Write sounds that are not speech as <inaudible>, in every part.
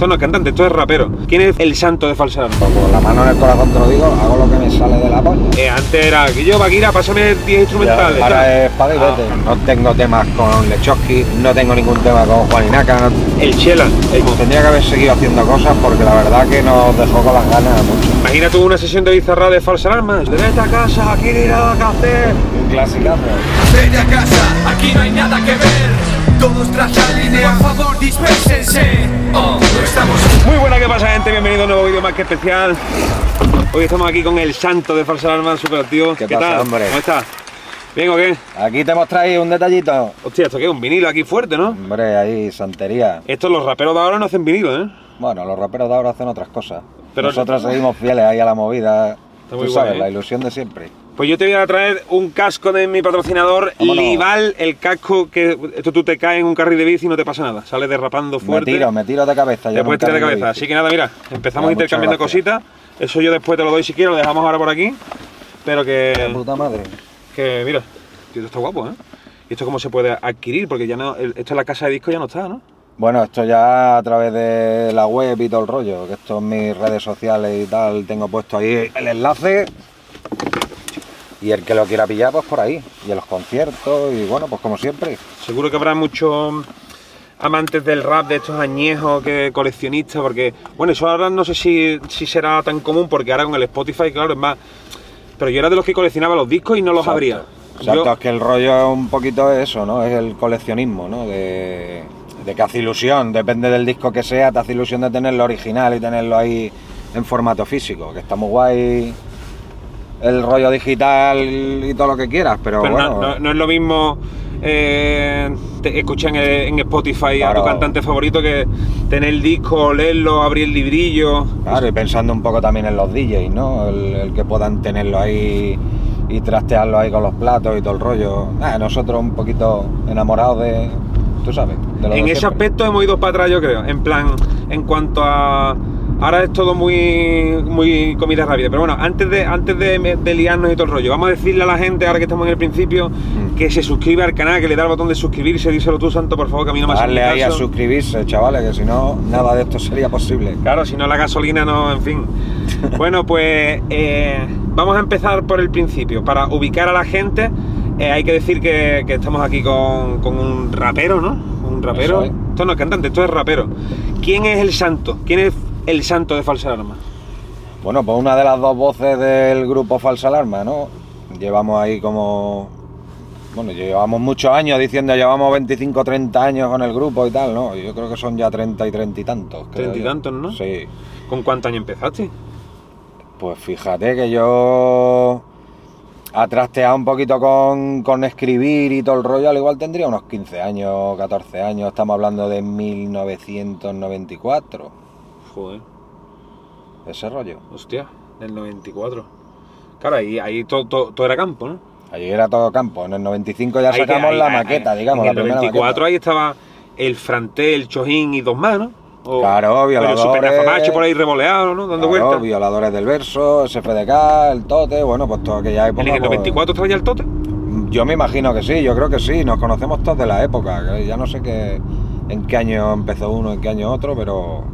Esto no es cantante, esto es rapero. ¿Quién es el santo de falsa alarma? Pues con la mano en el corazón te lo digo, hago lo que me sale de la polla. Eh, antes era que yo, Vaquira, pásame 10 instrumentales. Ya. Ahora es y Ah, vete. No tengo temas con Lechowski, no tengo ningún tema con Juan Inaca. no- El Chela. el- Tendría que haber seguido haciendo cosas porque la verdad que nos dejó con las ganas mucho. Imagina tú una sesión de bizarra de falsa alarma. De vete a casa, aquí no hay nada que hacer. Un clasicazo. Vete a casa, aquí no hay nada que ver. Todos tras la línea, por favor, dispérsense. Oh, no estamos Muy buena, ¿qué pasa, gente? Bienvenido a un nuevo vídeo más que especial. Hoy estamos aquí con el santo de falsa alarma, super activo. ¿Qué pasa, tal? hombre? ¿Cómo estás? ¿Bien o qué? Aquí te hemos traído un detallito. Hostia, esto que es un vinilo aquí fuerte, ¿no? Hombre, ahí, santería. Estos los raperos de ahora no hacen vinilo, ¿eh? Bueno, los raperos de ahora hacen otras cosas. Pero- Nosotros seguimos fieles ahí a la movida. Está muy Tú guay, sabes, ¿eh? la ilusión de siempre. Pues yo te voy a traer un casco de mi patrocinador, Vámonos. Lival, el casco que esto tú te caes en un carril de bici y no te pasa nada. Sales derrapando fuerte. Me tiro, me tiro de cabeza. Te puedes tirar de cabeza. Así que nada, mira, empezamos intercambiando cositas. Eso yo después te lo doy si quieres, lo dejamos ahora por aquí. Pero que, puta madre. que mira, tío, esto está guapo, ¿eh? ¿Y esto cómo se puede adquirir? Porque ya no, esto en la casa de disco ya no está, ¿no? Bueno, esto ya a través de la web y todo el rollo, que esto en mis redes sociales y tal, tengo puesto ahí el enlace. Y el que lo quiera pillar, pues por ahí. Y en los conciertos, y bueno, pues como siempre. Seguro que habrá muchos amantes del rap de estos añejos que coleccionistas, porque, bueno, eso ahora no sé si, si será tan común, porque ahora con el Spotify, claro, es más. Pero yo era de los que coleccionaba los discos y no los Exacto. abría. Exacto, Yo- es que el rollo es un poquito eso, ¿no? Es el coleccionismo, ¿no? De, de que hace ilusión, depende del disco que sea, te hace ilusión de tenerlo original y tenerlo ahí en formato físico, que está muy guay el rollo digital y todo lo que quieras, pero, Pero bueno. no, no- no es lo mismo eh, escuchar en, en Spotify a tu cantante favorito que tener el disco, leerlo, abrir el librillo. Claro, y pensando un poco también en los DJs, ¿no? El, el que puedan tenerlo ahí y trastearlo ahí con los platos y todo el rollo. Ah, nosotros un poquito enamorados de, tú sabes, de lo En ese siempre. aspecto hemos ido para atrás, yo creo. En plan, en cuanto a. Ahora es todo muy, muy comida rápida. Pero bueno, antes de, antes de, de liarnos y todo el rollo, vamos a decirle a la gente, ahora que estamos en el principio, Mm. que se suscriba al canal, que le da el botón de suscribirse. Díselo tú, Santo, por favor, que a mí no me Darle ahí a suscribirse, chavales, que si no, nada de esto sería posible. Claro, si no la gasolina no, en fin. <laughs> Bueno, pues eh, vamos a empezar por el principio. Para ubicar a la gente, eh, hay que decir que, que estamos aquí con, con un rapero, ¿no? Un rapero. Esto no es cantante, esto es rapero. ¿Quién es el santo? ¿Quién es el santo de Falsa Alarma? Bueno, pues una de las dos voces del grupo Falsa Alarma, ¿no? Llevamos ahí como... Bueno, llevamos muchos años diciendo, llevamos 25, 30 años con el grupo y tal, ¿no? Yo creo que son ya 30 y 30 y tantos. creo Treinta y yo. tantos, ¿no? Sí. ¿Con cuántos años empezaste? Pues fíjate que yo ha trasteado un poquito con, con escribir y todo el rollo, al igual tendría unos 15 años, 14 años, estamos hablando de 1994, Joder, ese rollo. hostia, del 94. Claro, ahí, ahí todo, todo, todo era campo, ¿no? Allí era todo campo, en el 95 ya Ahí- sacamos ahí- la ahí- maqueta, digamos, En el primera 94 maqueta. ahí estaba el Franté, el Chojín y dos más, ¿no? O- Claro, Pero violadores. Super Nafamacho por ahí revoleado, ¿no? Dando Claro, vueltas. violadores del verso, SFDK, el Tote, bueno, pues toda aquella época. ¿En el pues, 94 estaba ya el tote? Yo me imagino que sí, yo creo que sí, nos conocemos todos de la época, ya no sé qué, en qué año empezó uno, en qué año otro, pero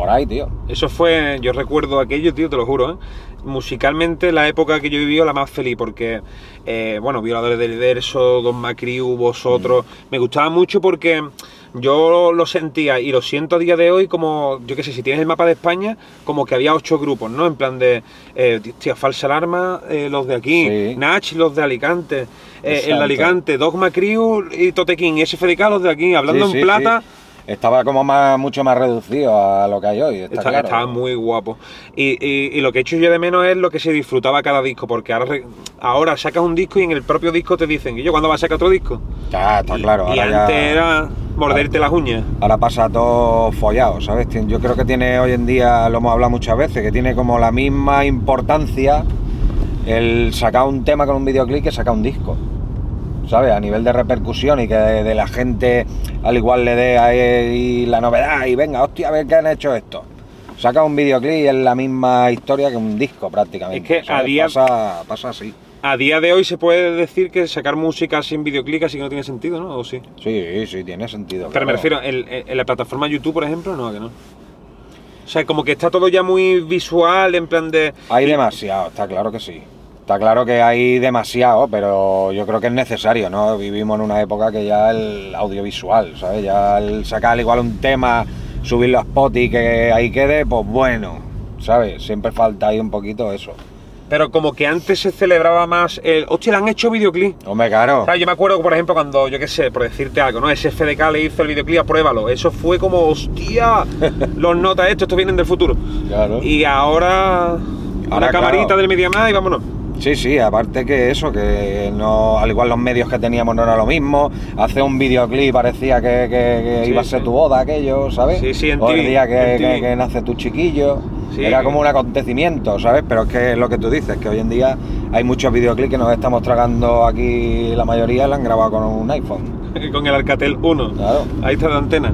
por ahí, tío. Eso fue, yo recuerdo aquello, tío, te lo juro, ¿eh? Musicalmente la época que yo vivido la más feliz, porque, eh, bueno, Violadores del Verso, Don Macriu, vosotros, me gustaba mucho porque yo lo sentía y lo siento a día de hoy como, yo qué sé, si tienes el mapa de España, como que había ocho grupos, ¿no? En plan de, eh, tío, Falsa Alarma, eh, los de aquí, Sí. Nach, los de Alicante, eh, el de Alicante, Dogma Crew y Totequín, y SFDK, los de aquí, hablando Sí, en sí, plata. Estaba como más, mucho más reducido a lo que hay hoy, está, Está- claro. Estaba muy guapo. Y, y- y lo que he hecho yo de menos es lo que se disfrutaba cada disco, porque ahora, ahora sacas un disco y en el propio disco te dicen, ¿y yo cuándo vas a sacar otro disco? Ya, está claro. y ahora ya- antes era morderte las uñas. Ahora pasa todo follado, ¿sabes? Yo creo que tiene hoy en día, lo hemos hablado muchas veces, que tiene como la misma importancia el sacar un tema con un videoclip que sacar un disco. ¿Sabes? A nivel de repercusión y que de, de la gente al igual le dé ahí la novedad y venga, hostia, a ver qué han hecho esto. Saca un videoclip y es la misma historia que un disco prácticamente. Es que a día- Pasa, pasa así. A día de hoy se puede decir que sacar música sin videoclip así que no tiene sentido, ¿no? ¿O sí? Sí, sí, tiene sentido. Pero me refiero, en, en la plataforma YouTube, por ejemplo, no, ¿a que no. O sea, como que está todo ya muy visual, en plan de... Hay demasiado, está claro que sí. Está claro que hay demasiado, pero yo creo que es necesario, ¿no? Vivimos en una época que ya el audiovisual, ¿sabes? Ya el sacar igual un tema, subirlo a Spotify y que ahí quede, pues bueno, ¿sabes? Siempre falta ahí un poquito eso. Pero como que antes se celebraba más el... Hostia, le han hecho videoclip. Hombre, claro. ¿Sabes? Yo me acuerdo, por ejemplo, cuando, yo qué sé, por decirte algo, ¿no? SFDK le hizo el videoclip, apruébalo. Eso fue como, hostia, <laughs> los notas esto, estos vienen del futuro. Claro. Y ahora, una Ahora, camarita claro. del media más y vámonos. Sí, sí, aparte que eso, que no, al igual los medios que teníamos no era lo mismo. Hacer un videoclip parecía que, que- que Sí, iba a ser sí. tu boda, aquello, ¿sabes? Sí, sí, en o el día que, que- que nace tu chiquillo. Sí. Era como un acontecimiento, ¿sabes? Pero es que es lo que tú dices, que hoy en día hay muchos videoclips que nos estamos tragando aquí, la mayoría la han grabado con un iPhone. <laughs> con el Alcatel 1. Claro. Ahí está la antena.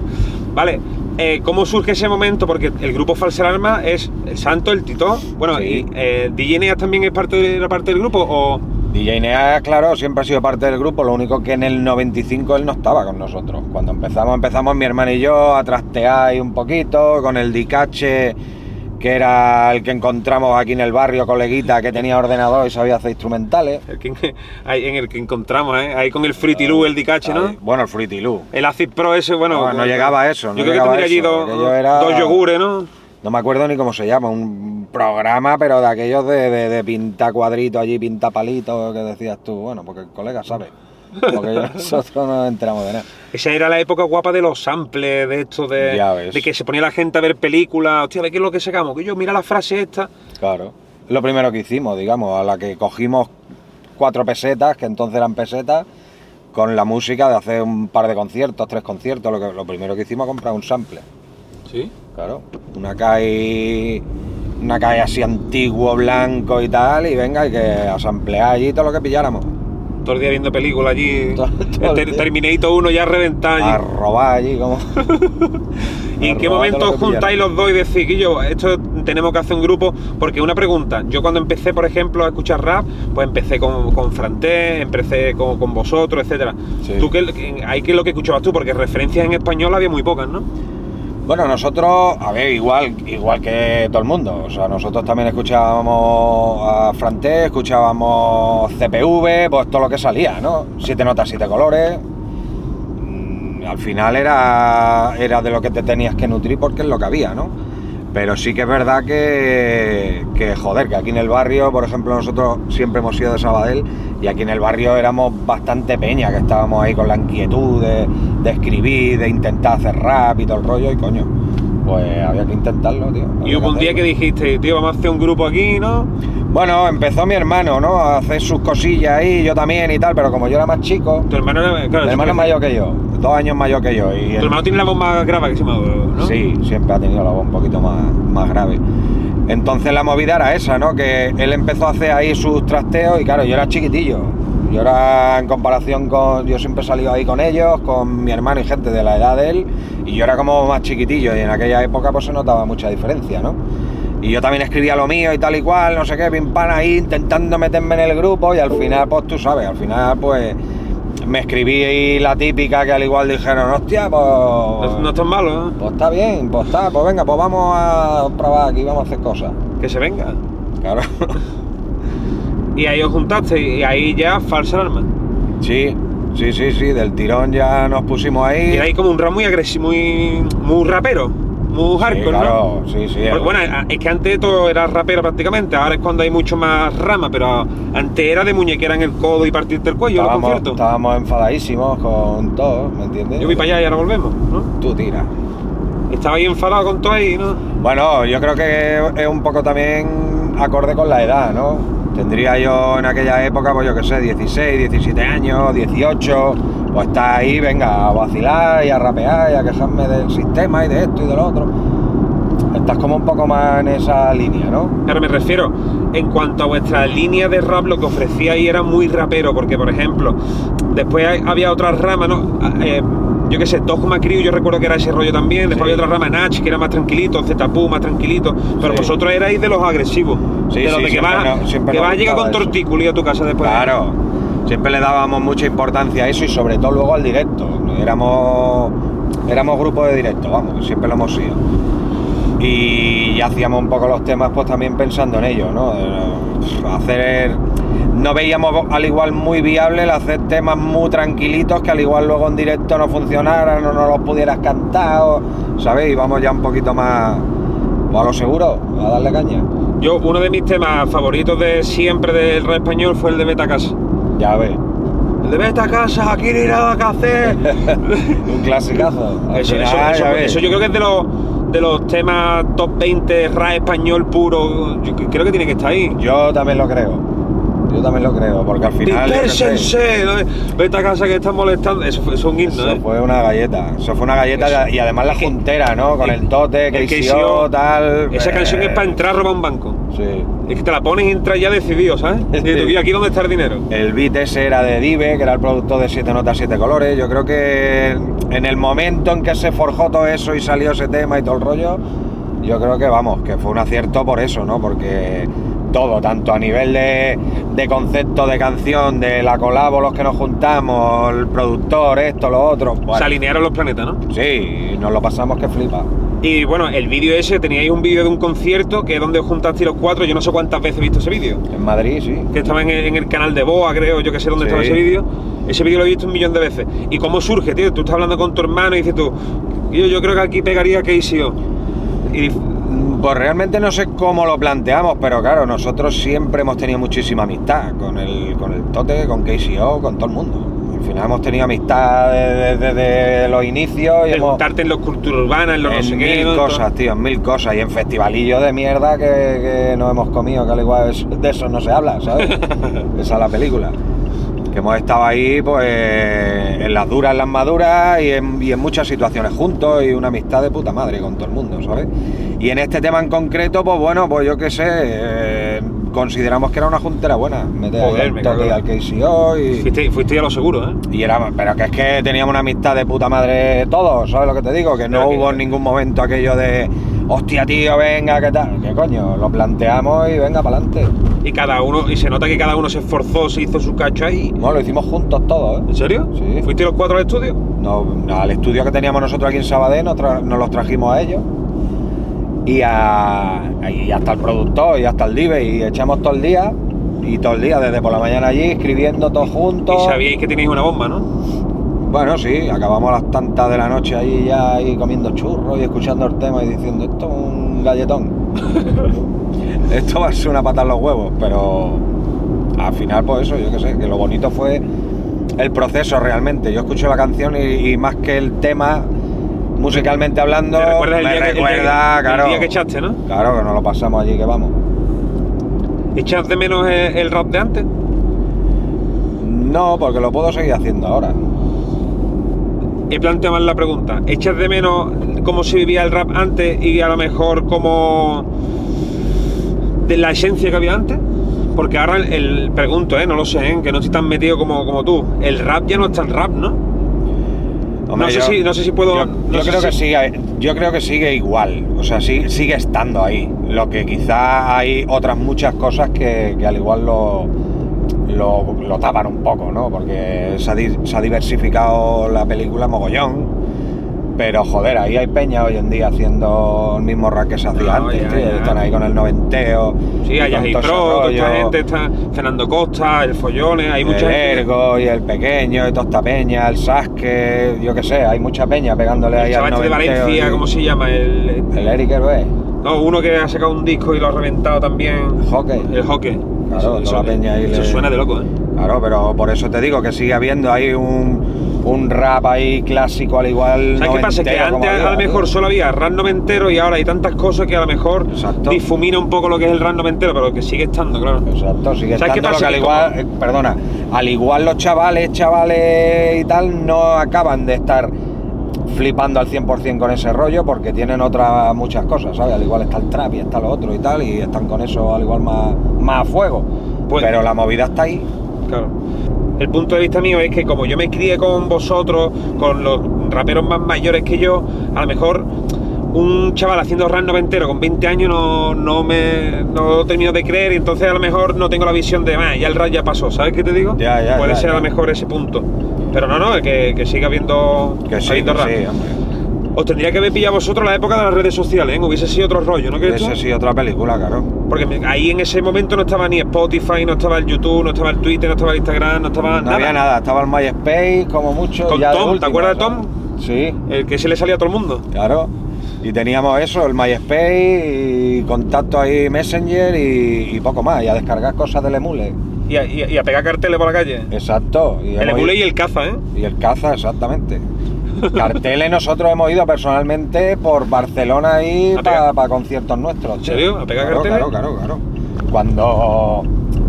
Vale, eh, ¿cómo surge ese momento? Porque el grupo Falsa Alarma es el Santo, el Tito. Bueno, Sí. y eh, DJ Neas también es parte de la parte del grupo o. DJ Nea, claro, siempre ha sido parte del grupo, lo único que en el 95 él no estaba con nosotros. Cuando empezamos, empezamos mi hermano y yo a trastear ahí un poquito, con el Dicache, que era el que encontramos aquí en el barrio, coleguita, que tenía ordenador y sabía hacer instrumentales. el que- en <laughs> el que encontramos, ¿eh? Ahí con el Fruity Loo, el Dicache, ¿no? Ahí, Bueno, el Fruity Loo. El Acid Pro ese, bueno. No, no llegaba a eso, no Yo creo que tendría allí dos, yogures, ¿no? No me acuerdo ni cómo se llama, un programa, pero de aquellos de, de, de pintar cuadritos allí, pintar palitos, que decías tú, bueno, porque el colega sabe. Porque <laughs> nosotros no nos enteramos de nada. Esa era la época guapa de los samples, de esto, de, que se ponía la gente a ver películas. Hostia, a ver qué es lo que sacamos. Que yo, mira la frase esta. Claro. Lo primero que hicimos, digamos, a la que cogimos cuatro pesetas, que entonces eran pesetas, con la música de hacer un par de conciertos, tres conciertos, lo, que, lo primero que hicimos comprar un sample. Sí. Claro. Una calle. Una calle así antiguo, blanco y tal, y venga, y que asamplear allí todo lo que pilláramos. Todo el día viendo películas allí. Todo- <laughs> todo el el Ter- día. Terminator 1 ya reventado A robar allí, como. <laughs> ¿Y en qué momento os que juntáis los dos y decís, Guillo, esto tenemos que hacer un grupo? Porque una pregunta, yo cuando empecé, por ejemplo, a escuchar rap, pues empecé con, con Franté, empecé con, con vosotros, etcétera. Sí. ¿Tú qué, qué es lo que escuchabas tú? Porque referencias en español había muy pocas, ¿no? Bueno, nosotros, a ver, igual, igual que todo el mundo. O sea, nosotros también escuchábamos a Franté, escuchábamos CPV, pues todo lo que salía, ¿no? Siete notas, siete colores. Mm, Al final era, era de lo que te tenías que nutrir porque es lo que había, ¿no? Pero sí que es verdad que, que, joder, que aquí en el barrio, por ejemplo, nosotros siempre hemos sido de Sabadell y aquí en el barrio éramos bastante peña, que estábamos ahí con la inquietud de, de escribir, de intentar hacer rap y todo el rollo, y coño, pues había que intentarlo, tío. Y hubo un día que dijiste, tío, vamos a hacer un grupo aquí, ¿no? Bueno, empezó mi hermano, ¿no? A hacer sus cosillas ahí, yo también y tal, pero como yo era más chico, Tu hermano era, claro, mi hermano es mayor que yo, dos años mayor que yo. Y Tu el- hermano tiene la voz más grave que se me ¿no? Sí, siempre ha tenido la voz un poquito más, más grave. Entonces la movida era esa, ¿no? Que él empezó a hacer ahí sus trasteos y claro, yo era chiquitillo. Yo era en comparación con. Yo siempre he salido ahí con ellos, con mi hermano y gente de la edad de él, y yo era como más chiquitillo y en aquella época pues se notaba mucha diferencia, ¿no? Y yo también escribía lo mío y tal y cual, no sé qué, pim pam ahí, intentando meterme en el grupo y al final, pues tú sabes, al final pues me escribí ahí la típica que al igual dijeron, hostia, pues... No, no es tan malo, ¿no? Pues está bien, pues está, pues venga, pues vamos a probar aquí, vamos a hacer cosas. Que se venga. Claro. <laughs> Y ahí os juntaste y ahí ya falsa alarma. Sí, sí, sí, sí, del tirón ya nos pusimos ahí. Y era ahí como un rap muy agresivo, muy, muy rapero, muy Sí, hardcore, ¿no? claro, sí, sí. Porque, bueno, es que antes todo era rapero prácticamente, ahora es cuando hay mucho más rama, pero antes era de muñequera en el codo y partirte el cuello, los estábamos, conciertos. estábamos enfadadísimos con todo, ¿me entiendes? Yo voy para allá y ahora volvemos, ¿no? Tú tira. Estaba ahí enfadado con todo ahí, ¿no? Bueno, yo creo que es un poco también acorde con la edad, ¿no? Tendría yo en aquella época, pues yo qué sé, 16, 17 años, 18, pues está ahí, venga, a vacilar y a rapear y a quejarme del sistema y de esto y del otro. Estás como un poco más en esa línea, ¿no? Claro, me refiero, en cuanto a vuestra línea de rap, lo que ofrecía ahí era muy rapero, porque, por ejemplo, después había otras ramas, ¿no? Eh, yo qué sé, Dogma Crew, yo recuerdo que era ese rollo también. Después Sí. había otra rama, Nach, que era más tranquilito, Zetapu, más tranquilito. Pero Sí. vosotros erais de los agresivos. Sí, de los de que vas, que vas a llegar con tortículi a tu casa después. Claro, siempre le dábamos mucha importancia a eso y sobre todo luego al directo. Éramos, éramos grupo de directo, vamos, siempre lo hemos sido. Y hacíamos un poco los temas pues también pensando en ello, ¿no? Eh, Hacer... No veíamos al igual muy viable el hacer temas muy tranquilitos que al igual luego en directo no funcionaran o no los pudieras cantar, o, ¿sabes? Y vamos ya un poquito más pues, a lo seguro, a darle caña. Yo, uno de mis temas favoritos de siempre del rap español fue el de Beta Casa. Ya ves, El de Beta Casa, aquí no hay nada que hacer. <laughs> un clasicazo. Eso, final, eso- eso- yo creo que es de los, de los temas top 20 rap español puro. Yo creo que tiene que estar ahí. Yo también lo creo. Yo también lo creo, porque al final. Dispersense. Vete a casa que están molestando. Eso, fue- eso un himno, Eso ¿eh? fue una galleta. Eso fue una galleta Eso- y además la juntera, ¿no? Con el- el tote, que hizo tal. Esa eh, canción es para entrar a robar un banco. Sí. Es que te la pones y entras ya decidido, ¿sabes? <laughs> Y tú, ¿y aquí dónde está el dinero? El beat ese era de Dive, que era el productor de Siete Notas, Siete Colores. Yo creo que en el momento en que se forjó todo eso y salió ese tema y todo el rollo, yo creo que vamos, que fue un acierto por eso, ¿no? Porque todo, tanto a nivel de, de concepto de canción, de la colabo, los que nos juntamos, el productor, esto, lo otro. bueno, Se alinearon los planetas, ¿no? sí, nos lo pasamos que flipa. Y bueno, el vídeo ese, teníais un vídeo de un concierto que es donde juntasteis los cuatro. Yo no sé cuántas veces he visto ese vídeo. En Madrid, sí. Que estaba en el, en el canal de Boa, creo, yo que sé dónde Sí. estaba ese vídeo. Ese vídeo lo he visto un millón de veces. ¿Y cómo surge, tío? Tú estás hablando con tu hermano y dices tú, yo, yo creo que aquí pegaría KCO. Y Pues realmente no sé cómo lo planteamos, pero claro, nosotros siempre hemos tenido muchísima amistad con el, con el Tote, con KCO, con todo el mundo. Al final hemos tenido amistad desde, desde los inicios y hemos, preguntarte en los cultura urbana, en los no en sé mil cosas, tío, en mil cosas. Y en festivalillos de mierda que, que nos hemos comido, que al igual de eso no se habla, ¿sabes? <laughs> Esa es la película. Que hemos estado ahí, pues, en las duras, en las maduras y en, y en muchas situaciones juntos y una amistad de puta madre con todo el mundo, ¿sabes? Y en este tema en concreto, pues bueno, pues yo qué sé, eh, consideramos que era una juntera buena. Meter Joder, al me cago al KCO y... Fuiste, fuiste ya lo seguro, ¿eh? Y era, pero que es que teníamos una amistad de puta madre todos, ¿sabes lo que te digo? Que no hubo en ningún momento aquello de, hostia tío, venga, ¿qué tal? ¿Qué coño? Lo planteamos y venga, para adelante. Y cada uno, y se nota que cada uno se esforzó, se hizo su cacho ahí. No, lo hicimos juntos todos, ¿eh? ¿En serio? Sí. ¿Fuiste los cuatro al estudio? No, al estudio que teníamos nosotros aquí en Sabadell nos, los trajimos a ellos. Y, a, y hasta el productor y hasta el Dive y echamos todo el día. Y todo el día, desde por la mañana allí, escribiendo todos juntos. Y sabíais que tenéis una bomba, ¿no? Bueno, sí, acabamos a las tantas de la noche ahí ya ahí comiendo churros y escuchando el tema y diciendo esto es un galletón. <laughs> esto va a ser una pata en los huevos, pero al final pues eso, yo qué sé, que lo bonito fue el proceso realmente. Yo escucho la canción y, y más que el tema, musicalmente hablando, ¿Te recuerdas el me día, que- el día recuerda, claro, el día que echaste, no? claro que nos lo pasamos allí que vamos. ¿Echas de menos el, el rap de antes? No, porque lo puedo seguir haciendo ahora. He planteado mal la pregunta. ¿Echas de menos cómo se vivía el rap antes y a lo mejor cómo. De la esencia que había antes? Porque ahora el, el- pregunto, ¿eh? No lo sé, ¿eh? Que no estoy tan metido como, como tú. El rap ya no es tan rap, ¿no? Hombre, No sé yo- si- no sé si puedo- Yo, no yo sé creo si- que sigue, yo creo que sigue igual. O sea, sí- sigue estando ahí. Lo que quizá hay otras muchas cosas que, que al igual lo, lo, lo tapan un poco, ¿no? Porque se ha, se ha diversificado la película mogollón. Pero joder, ahí hay peña hoy en día haciendo el mismo rap que se hacía No, antes, ya, tío. ya. Están ahí con el noventeo. Sí, hay Pro, toda esta gente, está Fernando Costa, el Follones, hay mucha el gente. Ergo y el pequeño y toda esta peña, el Sasuke, yo qué sé, hay mucha peña pegándole ahí El al chaval este de noventeo Valencia, y- ¿cómo se llama? El, El Eric Hervé, no, uno que ha sacado un disco y lo ha reventado también. Hockey. El hockey. Claro, toda la peña ahí eso le- suena de loco, ¿eh? Claro, pero por eso te digo que sigue habiendo ahí un, un rap ahí clásico al igual. ¿Sabes qué pasa? Que antes a lo mejor solo había rap noventero y ahora hay tantas cosas que a lo mejor Exacto. difumina un poco lo que es el rap noventero, pero que sigue estando, claro. Exacto, sigue ¿Sabes qué estando lo pasa? que al igual, eh, perdona, al igual los chavales, chavales y tal no acaban de estar flipando al 100% con ese rollo porque tienen otras muchas cosas, ¿sabes? Al igual está el trap y está lo otro y tal y están con eso al igual más, más a fuego. Pues- Pero la movida está ahí. Claro. El punto de vista mío es que como yo me crié con vosotros, con los raperos más mayores que yo, a lo mejor un chaval haciendo rap noventero con 20 años no, no me no termino de creer y entonces a lo mejor no tengo la visión de, "Ah, ya el rap ya pasó, ¿sabes qué te digo? Ya, ya, Puede ya, ser a lo mejor ese punto. Pero no, no, que, que siga habiendo, Que sí, habiendo que rap. sí. Os tendría que haber pillado vosotros la época de las redes sociales, ¿eh? Hubiese sido otro rollo, ¿no crees tú? Esa sí, otra película, claro. Porque ahí en ese momento no estaba ni Spotify, no estaba el YouTube, no estaba el Twitter, no estaba el Instagram, no estaba No nada. había nada, estaba el MySpace como mucho. Con ya Tom, ¿te acuerdas de. Tom? Sí, El que se le salía a todo el mundo. claro. Y teníamos eso, el MySpace y contacto ahí Messenger y, y poco más, y a descargar cosas del emule. Y a, y pegar carteles por la calle. Exacto. Y el emule y el caza, ¿eh? y el caza, exactamente. Carteles nosotros hemos ido personalmente por Barcelona ahí ¿A pegar? para conciertos nuestros. ¿En serio? ¿A pegar claro, carteles? Claro, claro, claro. Cuando,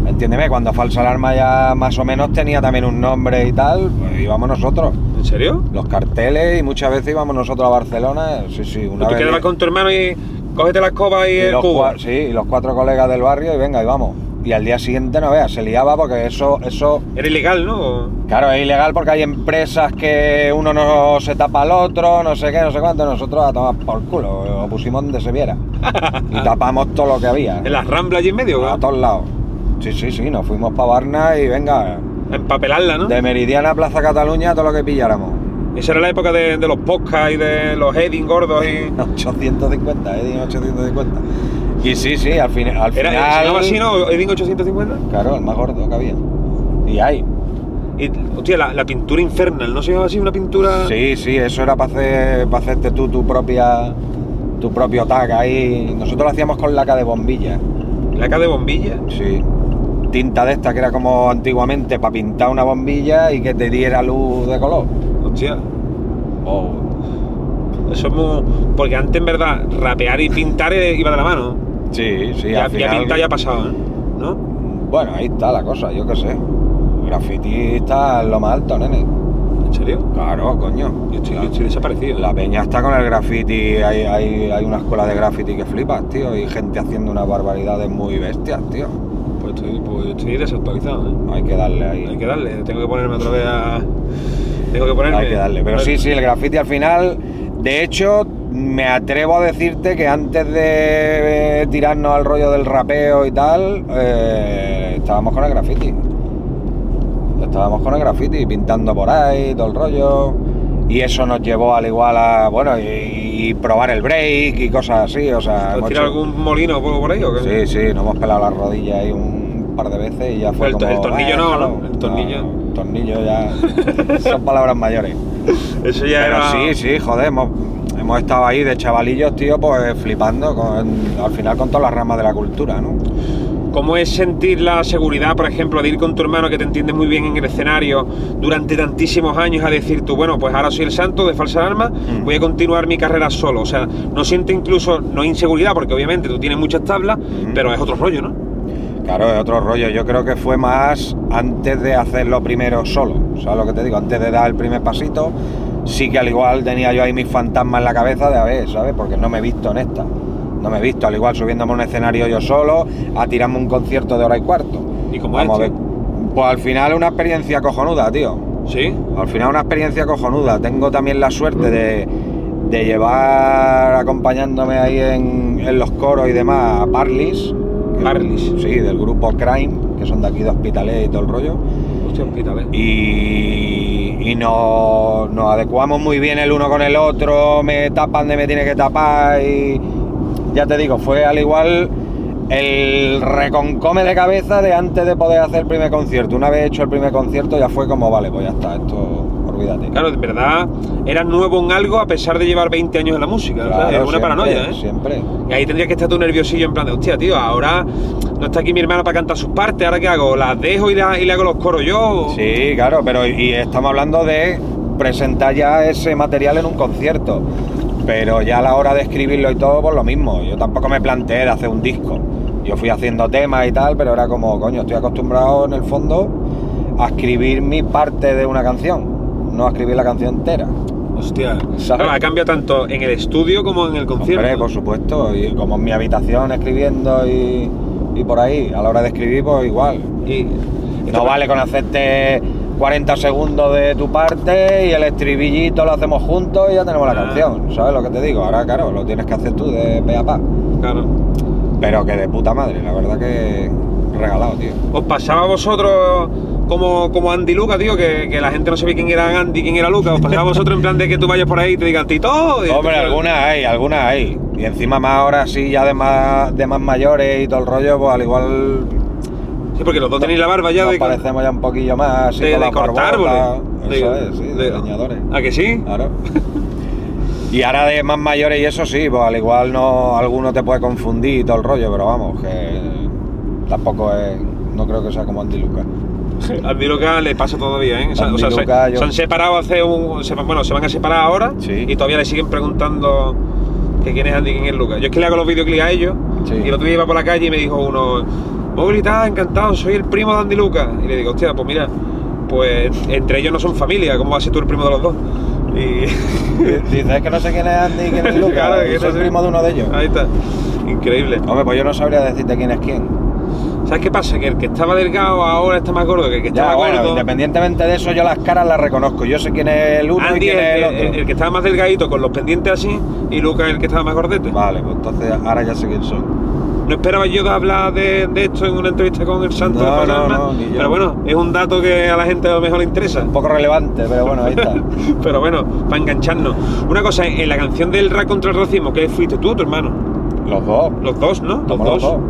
entiéndeme, cuando Falsa Alarma ya más o menos tenía también un nombre y tal, pues íbamos nosotros. ¿En serio? Los carteles y muchas veces íbamos nosotros a Barcelona. Sí, sí, una Tú vez. quedabas con tu hermano y cógete la escoba y, y el cubo. sí, y los cuatro colegas del barrio y venga, y vamos. Y al día siguiente no veas, se liaba porque eso, eso Era ilegal, ¿no? Claro, es ilegal porque hay empresas que uno no se tapa al otro, no sé qué, no sé cuánto, nosotros a tomar por culo, lo pusimos donde se viera. <laughs> Y tapamos todo lo que había. En las ramblas allí en medio, A todos lados. Sí, sí, sí, nos fuimos para Barna y venga, A empapelarla, ¿no? de Meridiana a Plaza Cataluña, todo lo que pilláramos. Esa era la época de, de los podcasts y de los heading gordos y... 850, Edin 850. Y sí, sí, al, fin, al ¿Era, final... ¿Se llamaba así, no? ¿Heading 850? Claro, el más gordo que había. Y hay. Y, hostia, la, la pintura infernal, ¿no se llama así una pintura...? Sí, sí, eso era para hacer, para hacerte tú tu propia tu propio tag ahí. Nosotros lo hacíamos con laca de bombilla. Laca de bombilla. Sí. Tinta de esta que era como antiguamente para pintar una bombilla y que te diera luz de color. Hostia, Oh. eso es muy... Porque antes, en verdad, rapear y pintar <laughs> iba de la mano. Sí, sí, ya, al ya final. ya ha pasado, ¿eh? ¿No? Bueno, ahí está la cosa, yo qué sé. Graffiti está en lo más alto, nene. ¿En serio? Claro, coño. Yo estoy, yo estoy desaparecido. La peña está con el graffiti, hay, hay, hay una escuela de graffiti que flipas, tío, y gente haciendo unas barbaridades muy bestias, tío. Pues estoy, pues estoy desactualizado, ¿eh? Hay que darle ahí. Hay que darle, tengo que ponerme otra vez a... Tengo que ponerme... Hay que darle. Pero sí, sí, el graffiti al final, de hecho, me atrevo a decirte que antes de eh, tirarnos al rollo del rapeo y tal, eh, estábamos con el graffiti. Estábamos con el graffiti, pintando por ahí, todo el rollo. Y eso nos llevó al igual a, bueno, y, y probar el break y cosas así, o sea... ¿Has tirado hecho- algún molino por, por ahí o qué? Sí, sí, nos hemos pelado la rodilla ahí un par de veces y ya fue El to- como... el tornillo no. ¿no? El tornillo. el tornillo ya... son palabras mayores. <laughs> Eso ya Pero era... sí, sí, joder, hemos, hemos estado ahí de chavalillos, tío, pues flipando con, al final con todas las ramas de la cultura, ¿no? ¿Cómo es sentir la seguridad, por ejemplo, de ir con tu hermano que te entiende muy bien en el escenario durante tantísimos años a decir tú, bueno, pues ahora soy el santo de falsa alarma, Mm. voy a continuar mi carrera solo? O sea, no siente incluso, no inseguridad, porque obviamente tú tienes muchas tablas, Mm. pero es otro rollo, ¿no? Claro, es otro rollo. Yo creo que fue más antes de hacerlo primero solo. ¿Sabes lo que te digo? Antes de dar el primer pasito, sí que al igual tenía yo ahí mis fantasmas en la cabeza de a ver, ¿sabes? Porque no me he visto en esta. No me he visto, al igual subiéndome a un escenario yo solo, a tirarme un concierto de hora y cuarto. ¿Y cómo Vamos a es, ver. Pues al final una experiencia cojonuda, tío. ¿Sí? Al final una experiencia cojonuda. Tengo también la suerte de, de llevar acompañándome ahí en, en los coros y demás a Parlis. Parlis. Sí, del grupo Crime, que son de aquí de Hospitalet y todo el rollo. Hostia, hospital, ¿eh? Y, nos, nos adecuamos muy bien el uno con el otro, me tapan de me tiene que tapar y ya te digo, fue al igual el reconcome de cabeza de antes de poder hacer el primer concierto. Una vez hecho el primer concierto ya fue como, vale, pues ya está, esto olvídate. Claro, de verdad, eras nuevo en algo a pesar de llevar 20 años en la música. o sea, Claro, es una siempre, paranoia, ¿eh? Siempre. Y ahí tendría que estar tu nerviosillo en plan de, hostia, tío, ahora no está aquí mi hermana para cantar sus partes, ¿ahora qué hago? ¿Las dejo y, la- y le hago los coros yo? Sí, claro, pero y estamos hablando de presentar ya ese material en un concierto. Pero ya a la hora de escribirlo y todo, pues lo mismo. Yo tampoco me planteé de hacer un disco. Yo fui haciendo temas y tal, pero era como, coño, estoy acostumbrado en el fondo a escribir mi parte de una canción, no escribir la canción entera. Hostia. Claro, ha cambiado tanto en el estudio como en el concierto. Hombre, por supuesto, y como en mi habitación escribiendo y, y por ahí, a la hora de escribir, pues igual. Y No vale con hacerte 40 segundos de tu parte y el estribillito lo hacemos juntos y ya tenemos la Ah. canción. ¿Sabes lo que te digo? Ahora, claro, lo tienes que hacer tú de pe a pa. Claro. Pero que de puta madre, la verdad que regalado, tío. ¿Os pasaba a vosotros como, como Andy Luca, tío? Que, que la gente no sabía quién era Andy, quién era Luca. ¿Os pasaba a vosotros en plan de que tú vayas por ahí y te digan Tito? Y- Hombre, algunas hay, algunas hay. Y encima más ahora sí, ya de más, de más mayores y todo el rollo, pues al igual Sí, porque los dos tenéis la barba ya nos de, parecemos ya un poquillo más así de, con de cortar árboles. Eso De- es, sí, de, leñadores. ¿A que sí? Claro. <laughs> Y ahora de más mayores y eso sí, pues al igual no alguno te puede confundir y todo el rollo, pero vamos, que tampoco es, no creo que sea como Andy Lucas. A Andy Luca le pasa todavía, ¿eh? O sea, se- Luca, yo- se, han separado hace un... se bueno, se van a separar ahora Sí. y todavía le siguen preguntando que quién es Andy y quién es Luca. Yo es que le hago los videoclips a ellos Sí. y el otro día iba por la calle y me dijo uno, Mogli, tal, encantado, soy el primo de Andy Luca. Y le digo, hostia, pues mira, pues entre ellos no son familia, ¿cómo vas a ser tú el primo de los dos? Y... <laughs> Dices que no sé quién es Andy y quién es <laughs> Lucas, Claro, que yo soy no sé. primo de uno de ellos. Ahí está. Increíble. Hombre, pues yo no sabría decirte quién es quién. ¿Sabes qué pasa? Que el que estaba delgado ahora está más gordo que el que estaba Ya, bueno, gordo. independientemente de eso, yo las caras las reconozco. Yo sé quién es el uno y Andy quién es es el otro. el- el que estaba más delgadito con los pendientes así y Lucas el que estaba más gordete. Vale, pues entonces ahora ya sé quién son. No esperaba yo de hablar de, de esto en una entrevista con el santo No, de no, no, pero bueno, es un dato que a la gente a lo mejor le interesa. Un poco relevante, pero bueno, ahí está. <laughs> Pero bueno, para engancharnos. Una cosa, en la canción del rap contra el racismo, ¿qué fuiste tú o tu hermano? Los dos. Los dos, ¿no? Los Somos los dos. dos.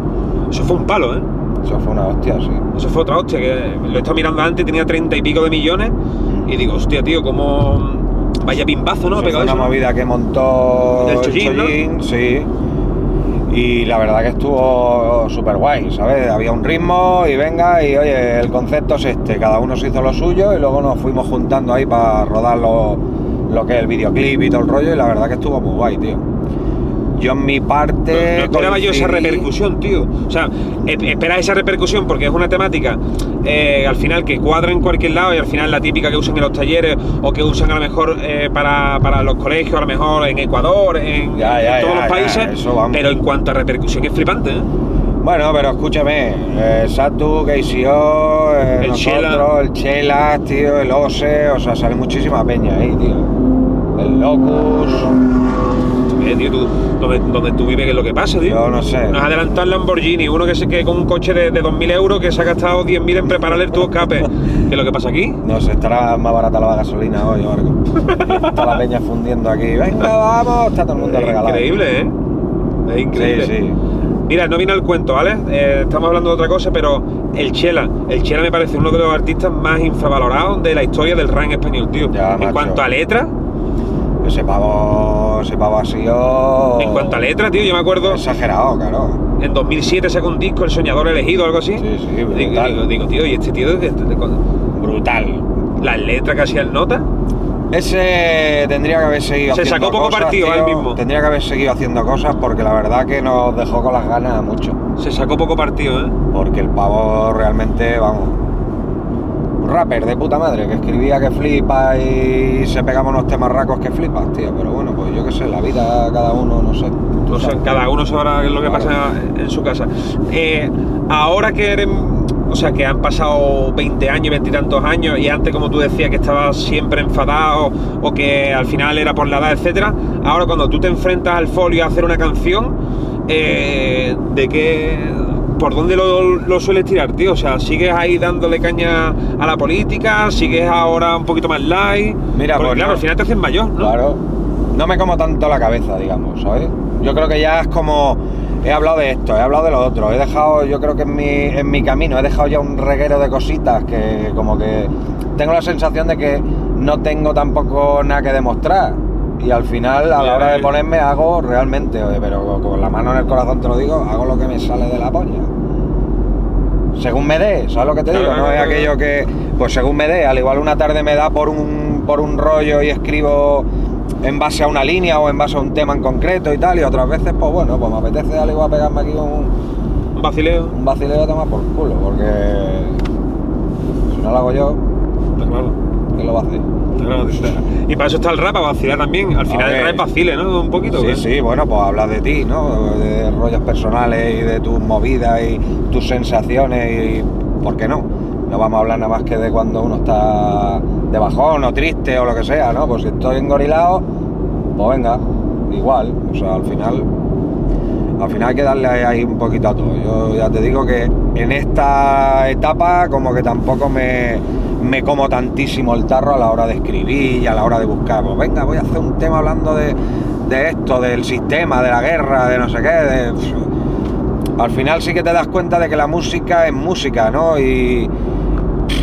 Eso fue un palo, ¿eh? Eso fue una hostia, sí. Eso fue otra hostia, que lo he estado mirando antes, tenía treinta y pico de millones, y digo, hostia, tío, cómo... Vaya pimbazo, ¿no? Pegado fue una eso, ¿no? movida que montó El el Chollín, ¿no? Chollín, sí. Y la verdad que estuvo súper guay, ¿sabes? Había un ritmo y venga, y oye, el concepto es este, cada uno se hizo lo suyo y luego nos fuimos juntando ahí para rodar lo, lo que es el videoclip y todo el rollo y la verdad que estuvo muy guay, tío. Yo en mi parte... No, no esperaba yo esa repercusión, tío. O sea, e- espera esa repercusión porque es una temática eh, al final que cuadra en cualquier lado y al final la típica que usan en los talleres o que usan a lo mejor eh, para, para los colegios, a lo mejor en Ecuador, en, Ya, ya, en todos ya, los países. pero en cuanto a repercusión es flipante, ¿eh? Bueno, pero escúchame, eh, Satu, KCO, eh, El nosotros, Chela. el Chelas, tío, el Ose, o sea, sale muchísima peña ahí, tío. El Locus, Eh, tío, tú, donde, donde tú vives, ¿qué es lo que pasa, tío? yo no sé. Nos ha adelantado el Lamborghini, uno que, se, que con un coche de, de 2.000 euros que se ha gastado 10.000 en <laughs> prepararle el tubo escape. ¿Qué es lo que pasa aquí? No sé, estará más barata la gasolina hoy o algo. Está la peña fundiendo aquí. Venga, vamos, está todo el mundo Es regalado. increíble, ¿eh? Es increíble. Sí, sí. Mira, no viene al cuento, ¿vale? Eh, estamos hablando de otra cosa, pero el Chela, el Chela me parece uno de los artistas más infravalorados de la historia del rap en español, tío. Ya, en macho. cuanto a letra, Ese pavo, ese pavo ha sido... en cuanto a letra, tío, yo me acuerdo, Exagerado, claro. en 2007 sacó un disco, El Soñador Elegido, algo así. Sí, sí, digo, brutal. digo, digo, tío, ¿y este tío de, de- de- Brutal. las letras que hacía el nota? Ese tendría que haber seguido Se haciendo sacó poco cosas, partido, tío. él mismo. Tendría que haber seguido haciendo cosas porque la verdad que nos dejó con las ganas mucho. Se sacó poco partido, ¿eh? Porque el pavo realmente, vamos, un rapper de puta madre que escribía que flipa y se pegaba unos temas racos que flipas, tío. Pero bueno, pues yo qué sé, la vida cada uno, no sé. O sea, cada uno sabrá lo que pasa en su casa. Eh, ahora que eres, o sea, que han pasado 20 años, 20 y tantos años, y antes, como tú decías, que estabas siempre enfadado o que al final era por la edad, etcétera. Ahora, cuando tú te enfrentas al folio a hacer una canción, eh, ¿de qué? ¿Por dónde lo, lo sueles tirar, tío? O sea, ¿sigues ahí dándole caña a la política? ¿Sigues ahora un poquito más light? Mira, Porque, pues claro, no. al final te haces mayor, ¿no? Claro. No me como tanto la cabeza, digamos, ¿sabes? Yo creo que ya es como. He hablado de esto, he hablado de lo otro, he dejado, yo creo que en mi, en mi camino, he dejado ya un reguero de cositas que como que tengo la sensación de que no tengo tampoco nada que demostrar. Y al final, a la hora de ya. ponerme, hago realmente, pero con la mano en el corazón te lo digo, hago lo que me sale de la polla. Según me dé, ¿sabes lo que te digo? No es aquello que, pues según me dé, al igual una tarde me da por un, por un rollo y escribo en base a una línea o en base a un tema en concreto y tal, y otras veces, pues bueno, pues me apetece al igual pegarme aquí un, Un vacileo. un vacileo de tomar por culo, porque si no lo hago yo, Pues claro. ¿quién lo va a hacer? Claro, Y para eso está el rap, para vacilar también. Al final el rap vacile, ¿no? Un poquito. Sí, ¿qué? sí, bueno, pues hablas de ti, ¿no? De rollos personales y de tus movidas y tus sensaciones y, ¿por qué no? No vamos a hablar nada más que de cuando uno está de bajón o triste o lo que sea, ¿no? Pues si estoy engorilado, pues venga, igual. O sea, al final, al final hay que darle ahí un poquito a todo. Yo ya te digo que en esta etapa como que tampoco me, me como tantísimo el tarro a la hora de escribir y a la hora de buscar. Pues venga, voy a hacer un tema hablando de, de esto, del sistema, de la guerra, de no sé qué. de- al final sí que te das cuenta de que la música es música, ¿no? Y,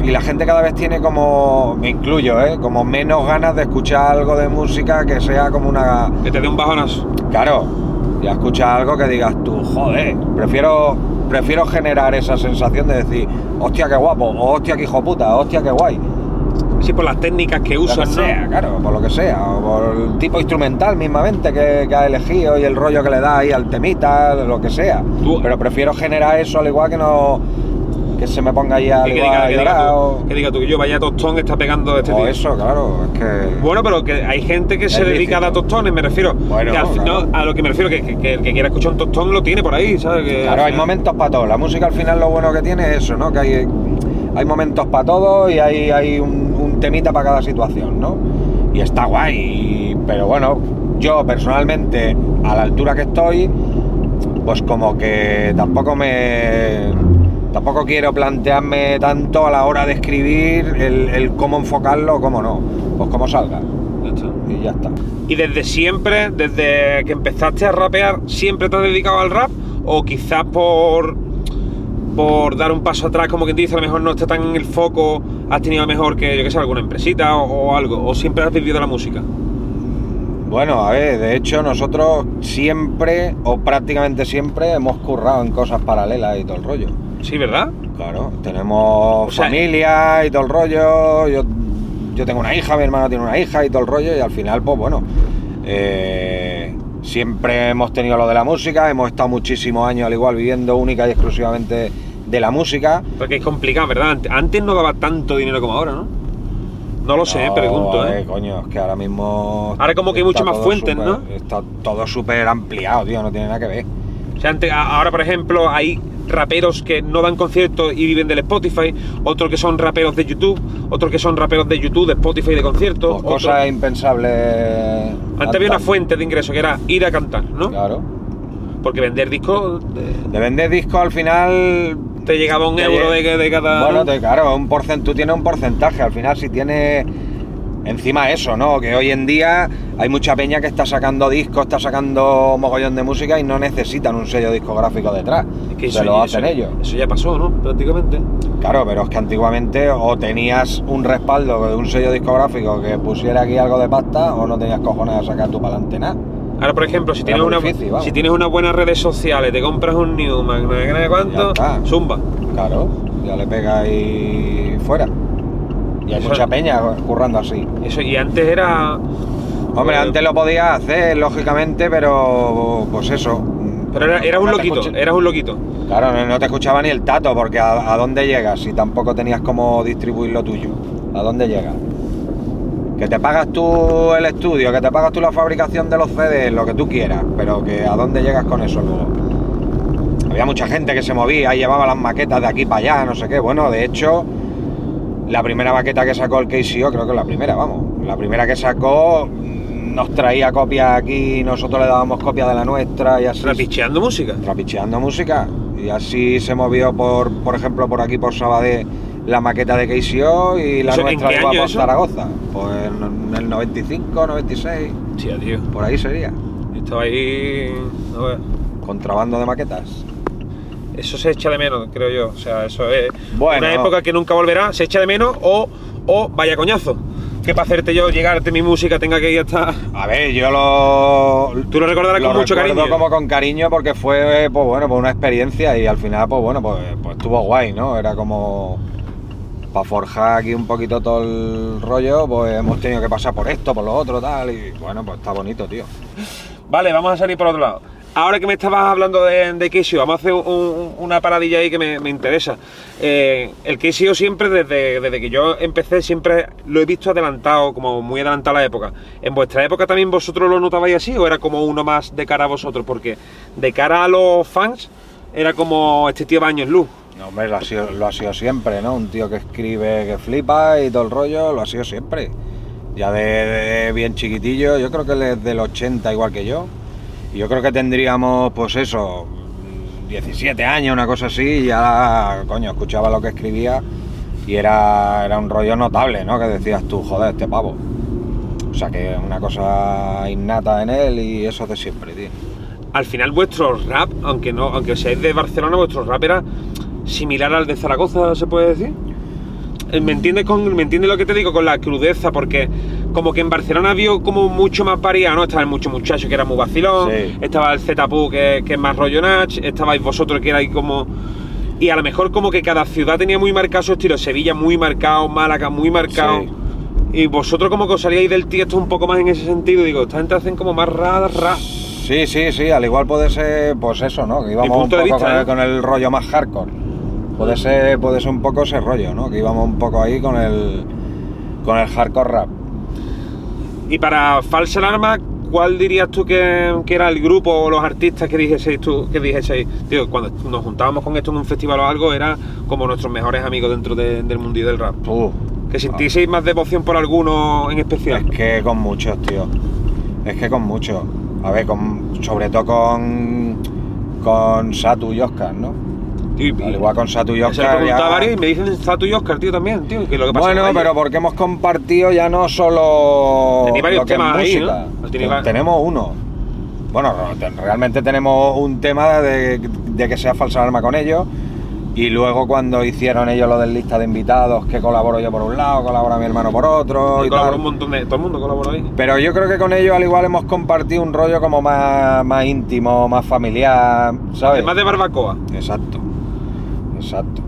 y la gente cada vez tiene como, me incluyo, ¿eh? Como menos ganas de escuchar algo de música que sea como una... Que te dé un bajonazo. Claro, ya escuchas algo que digas tú, joder, prefiero, prefiero generar esa sensación de decir, hostia, qué guapo, o hostia, qué hijo puta, hostia, qué guay. Sí, por las técnicas que usan, ¿no? sea, claro, por lo que sea, o por el tipo instrumental mismamente que, que ha elegido y el rollo que le da ahí al temita, lo que sea. Tú- Pero prefiero generar eso al igual que no que se me ponga ahí al Que, que diga, a que, diga tú, o, que diga tú que yo vaya tostón está pegando este o tío. eso, claro, es que Bueno, pero que hay gente que se dedica a dar tostones, me refiero. Bueno, que al fin- claro. no, a lo que me refiero, que, que- que el que quiera escuchar un tostón lo tiene por ahí, ¿sabes? Que, Claro, hay momentos para todo. La música al final lo bueno que tiene es eso, ¿no? Que hay, hay momentos para todo y hay, hay un, un temita para cada situación, ¿no? Y está guay. pero bueno, yo personalmente, a la altura que estoy, pues como que tampoco me. Tampoco quiero plantearme tanto a la hora de escribir el, el cómo enfocarlo o cómo no. Pues como salga. Y ya está. Y desde siempre, desde que empezaste a rapear, ¿siempre te has dedicado al rap? ¿O quizás por, por dar un paso atrás, como quien dice, a lo mejor no está tan en el foco, has tenido mejor que, yo qué sé, alguna empresita o, o algo? ¿O siempre has vivido la música? Bueno, a ver, de hecho nosotros siempre, o prácticamente siempre, hemos currado en cosas paralelas y todo el rollo. Sí, ¿verdad? Claro, tenemos O sea, familia y todo el rollo. Yo, yo tengo una hija, mi hermano tiene una hija y todo el rollo. Y al final, pues bueno, eh, siempre hemos tenido lo de la música. Hemos estado muchísimos años, al igual, viviendo única y exclusivamente de la música. Porque es complicado, ¿verdad? Ante- Antes no daba tanto dinero como ahora, ¿no? No lo sé, No, pregunto, ¿eh? ver, coño, es que ahora mismo. Ahora como que hay muchas más fuentes, ¿no? Está todo súper ampliado, tío, no tiene nada que ver. O sea, antes- ahora, por ejemplo, hay raperos que no dan conciertos y viven del Spotify, otros que son raperos de YouTube, otros que son raperos de YouTube, de Spotify y de conciertos. Pues otros- cosas impensables. Antes había una fuente de ingreso que era ir a cantar, ¿no? Claro. Porque vender discos eh, De vender discos al final. te llegaba un euro de, de cada. Bueno, claro, un porcent, tú tienes un porcentaje. Al final, si tienes. Encima eso, ¿no? Que hoy en día hay mucha peña que está sacando discos, está sacando mogollón de música y no necesitan un sello discográfico detrás. Es que Se eso- lo eso- hacen ellos. Eso ya pasó, ¿no? Prácticamente. Claro, pero es que antiguamente o tenías un respaldo de un sello discográfico que pusiera aquí algo de pasta o no tenías cojones a sacar tu pa'lante nada. Ahora, por ejemplo, si Era tienes, una, difícil, si tienes unas buenas redes sociales, te compras un Newman, no sé cuánto, zumba. Claro, ya le pega ahí fuera. Y hay Eso- mucha peña currando así. Eso, y antes era. Hombre, Eh, antes lo podías hacer, lógicamente, pero pues eso. Pero era, eras un No loquito, eras un loquito. Claro, no, no te escuchaba ni el tato, porque a, a dónde llegas si tampoco tenías cómo distribuir lo tuyo. ¿A dónde llegas? Que te pagas tú el estudio, que te pagas tú la fabricación de los CDs, lo que tú quieras, pero que a dónde llegas con eso luego. Había mucha gente que se movía y llevaba las maquetas de aquí para allá, no sé qué. Bueno, de hecho, la primera maqueta que sacó el KCO, creo que es la primera, vamos. La primera que sacó mm, nos traía copias aquí, nosotros le dábamos copias de la nuestra y así. Rapicheando música. Trapicheando música. Y así se movió por, por ejemplo, por aquí por Sabadell la maqueta de KCO y la ¿Eso en nuestra iba por eso? Zaragoza. Pues en el 95, 96, Tía, tío. por ahí sería. Estaba ahí. a ver. Contrabando de maquetas. Eso se echa de menos, creo yo. O sea, eso es Bueno. una época que nunca volverá, se echa de menos o, o vaya coñazo. Que para hacerte yo llegarte mi música tenga que ir hasta. A ver, yo lo. Tú lo recordarás con mucho cariño. como con cariño porque fue, pues bueno, pues una experiencia y al final, pues bueno, pues, pues estuvo guay, ¿no? Era como. Para forjar aquí un poquito todo el rollo, pues hemos tenido que pasar por esto, por lo otro, tal, y bueno, pues está bonito, tío. Vale, vamos a salir por otro lado. Ahora que me estabas hablando de, de vamos a hacer un- un- una paradilla ahí que me, interesa. Eh, el KCO siempre, desde, desde que yo empecé, siempre lo he visto adelantado, como muy adelantado a la época. ¿En vuestra época también vosotros lo notabais así o era como uno más de cara a vosotros? Porque de cara a los fans era como este tío Baños Luz. No, hombre, lo ha, sido, lo ha sido siempre, ¿no? Un tío que escribe, que flipa y todo el rollo, lo ha sido siempre. Ya de, de bien chiquitillo, yo creo que él es del 80 igual que yo. Yo creo que tendríamos, pues eso, 17 años, una cosa así, y ya, coño, escuchaba lo que escribía y era, era un rollo notable, ¿no? Que decías tú, joder, este pavo. O sea que una cosa innata en él y eso de siempre, tío. Al final vuestro rap, aunque no, aunque seáis de Barcelona, vuestro rap era similar al de Zaragoza, ¿se puede decir? Eh, ¿Me entiendes, con, ¿Me entiendes lo que te digo? Con la crudeza, porque como que en Barcelona vio como mucho más variado, ¿no? Estaba el mucho muchacho que era muy vacilón, Sí. estaba el Zetapu que, que es más rollo Nach, estabais vosotros que erais como... Y a lo mejor como que cada ciudad tenía muy marcado su estilo, Sevilla muy marcado, Málaga muy marcado. Sí. Y vosotros como que os salíais del tiesto un poco más en ese sentido, digo, esta gente hacen como más rap, rap. Sí, sí, sí, al igual puede ser, pues eso, ¿no? Que íbamos un poco vista, con, el, ¿eh? con el rollo más hardcore. Puede ser, puede ser un poco ese rollo, ¿no? Que íbamos un poco ahí con el, con el hardcore rap. Y para Falsa Alarma, ¿cuál dirías tú que, que era el grupo o los artistas que dijeseis tú, que dijeseis? Tío, cuando nos juntábamos con esto en un festival o algo, era como nuestros mejores amigos dentro de- del mundillo del rap. Uh, Que sintieseis más devoción por alguno en especial. Es que con muchos, tío. Es que con muchos. A ver, con, sobre todo con, con Satu y Oscar, ¿no? Al igual con Satu y se Oscar. a ya- varios y me dicen Zatu y Oscar, tío, también, tío. Que lo que pasa Bueno, ellos- pero porque hemos compartido ya no solo Tenéis varios lo que es temas ahí. ¿no? Ten- tenemos uno. Bueno, re- realmente tenemos un tema de, de que sea falsa alarma con ellos. Y luego cuando hicieron ellos lo del lista de invitados, que colaboro yo por un lado, colabora mi hermano por otro. Y y colabora tal. un montón de. Todo el mundo colabora ahí. Pero yo creo que con ellos al igual hemos compartido un rollo como más, más íntimo, más familiar, ¿sabes? Además de barbacoa. Exacto, exacto.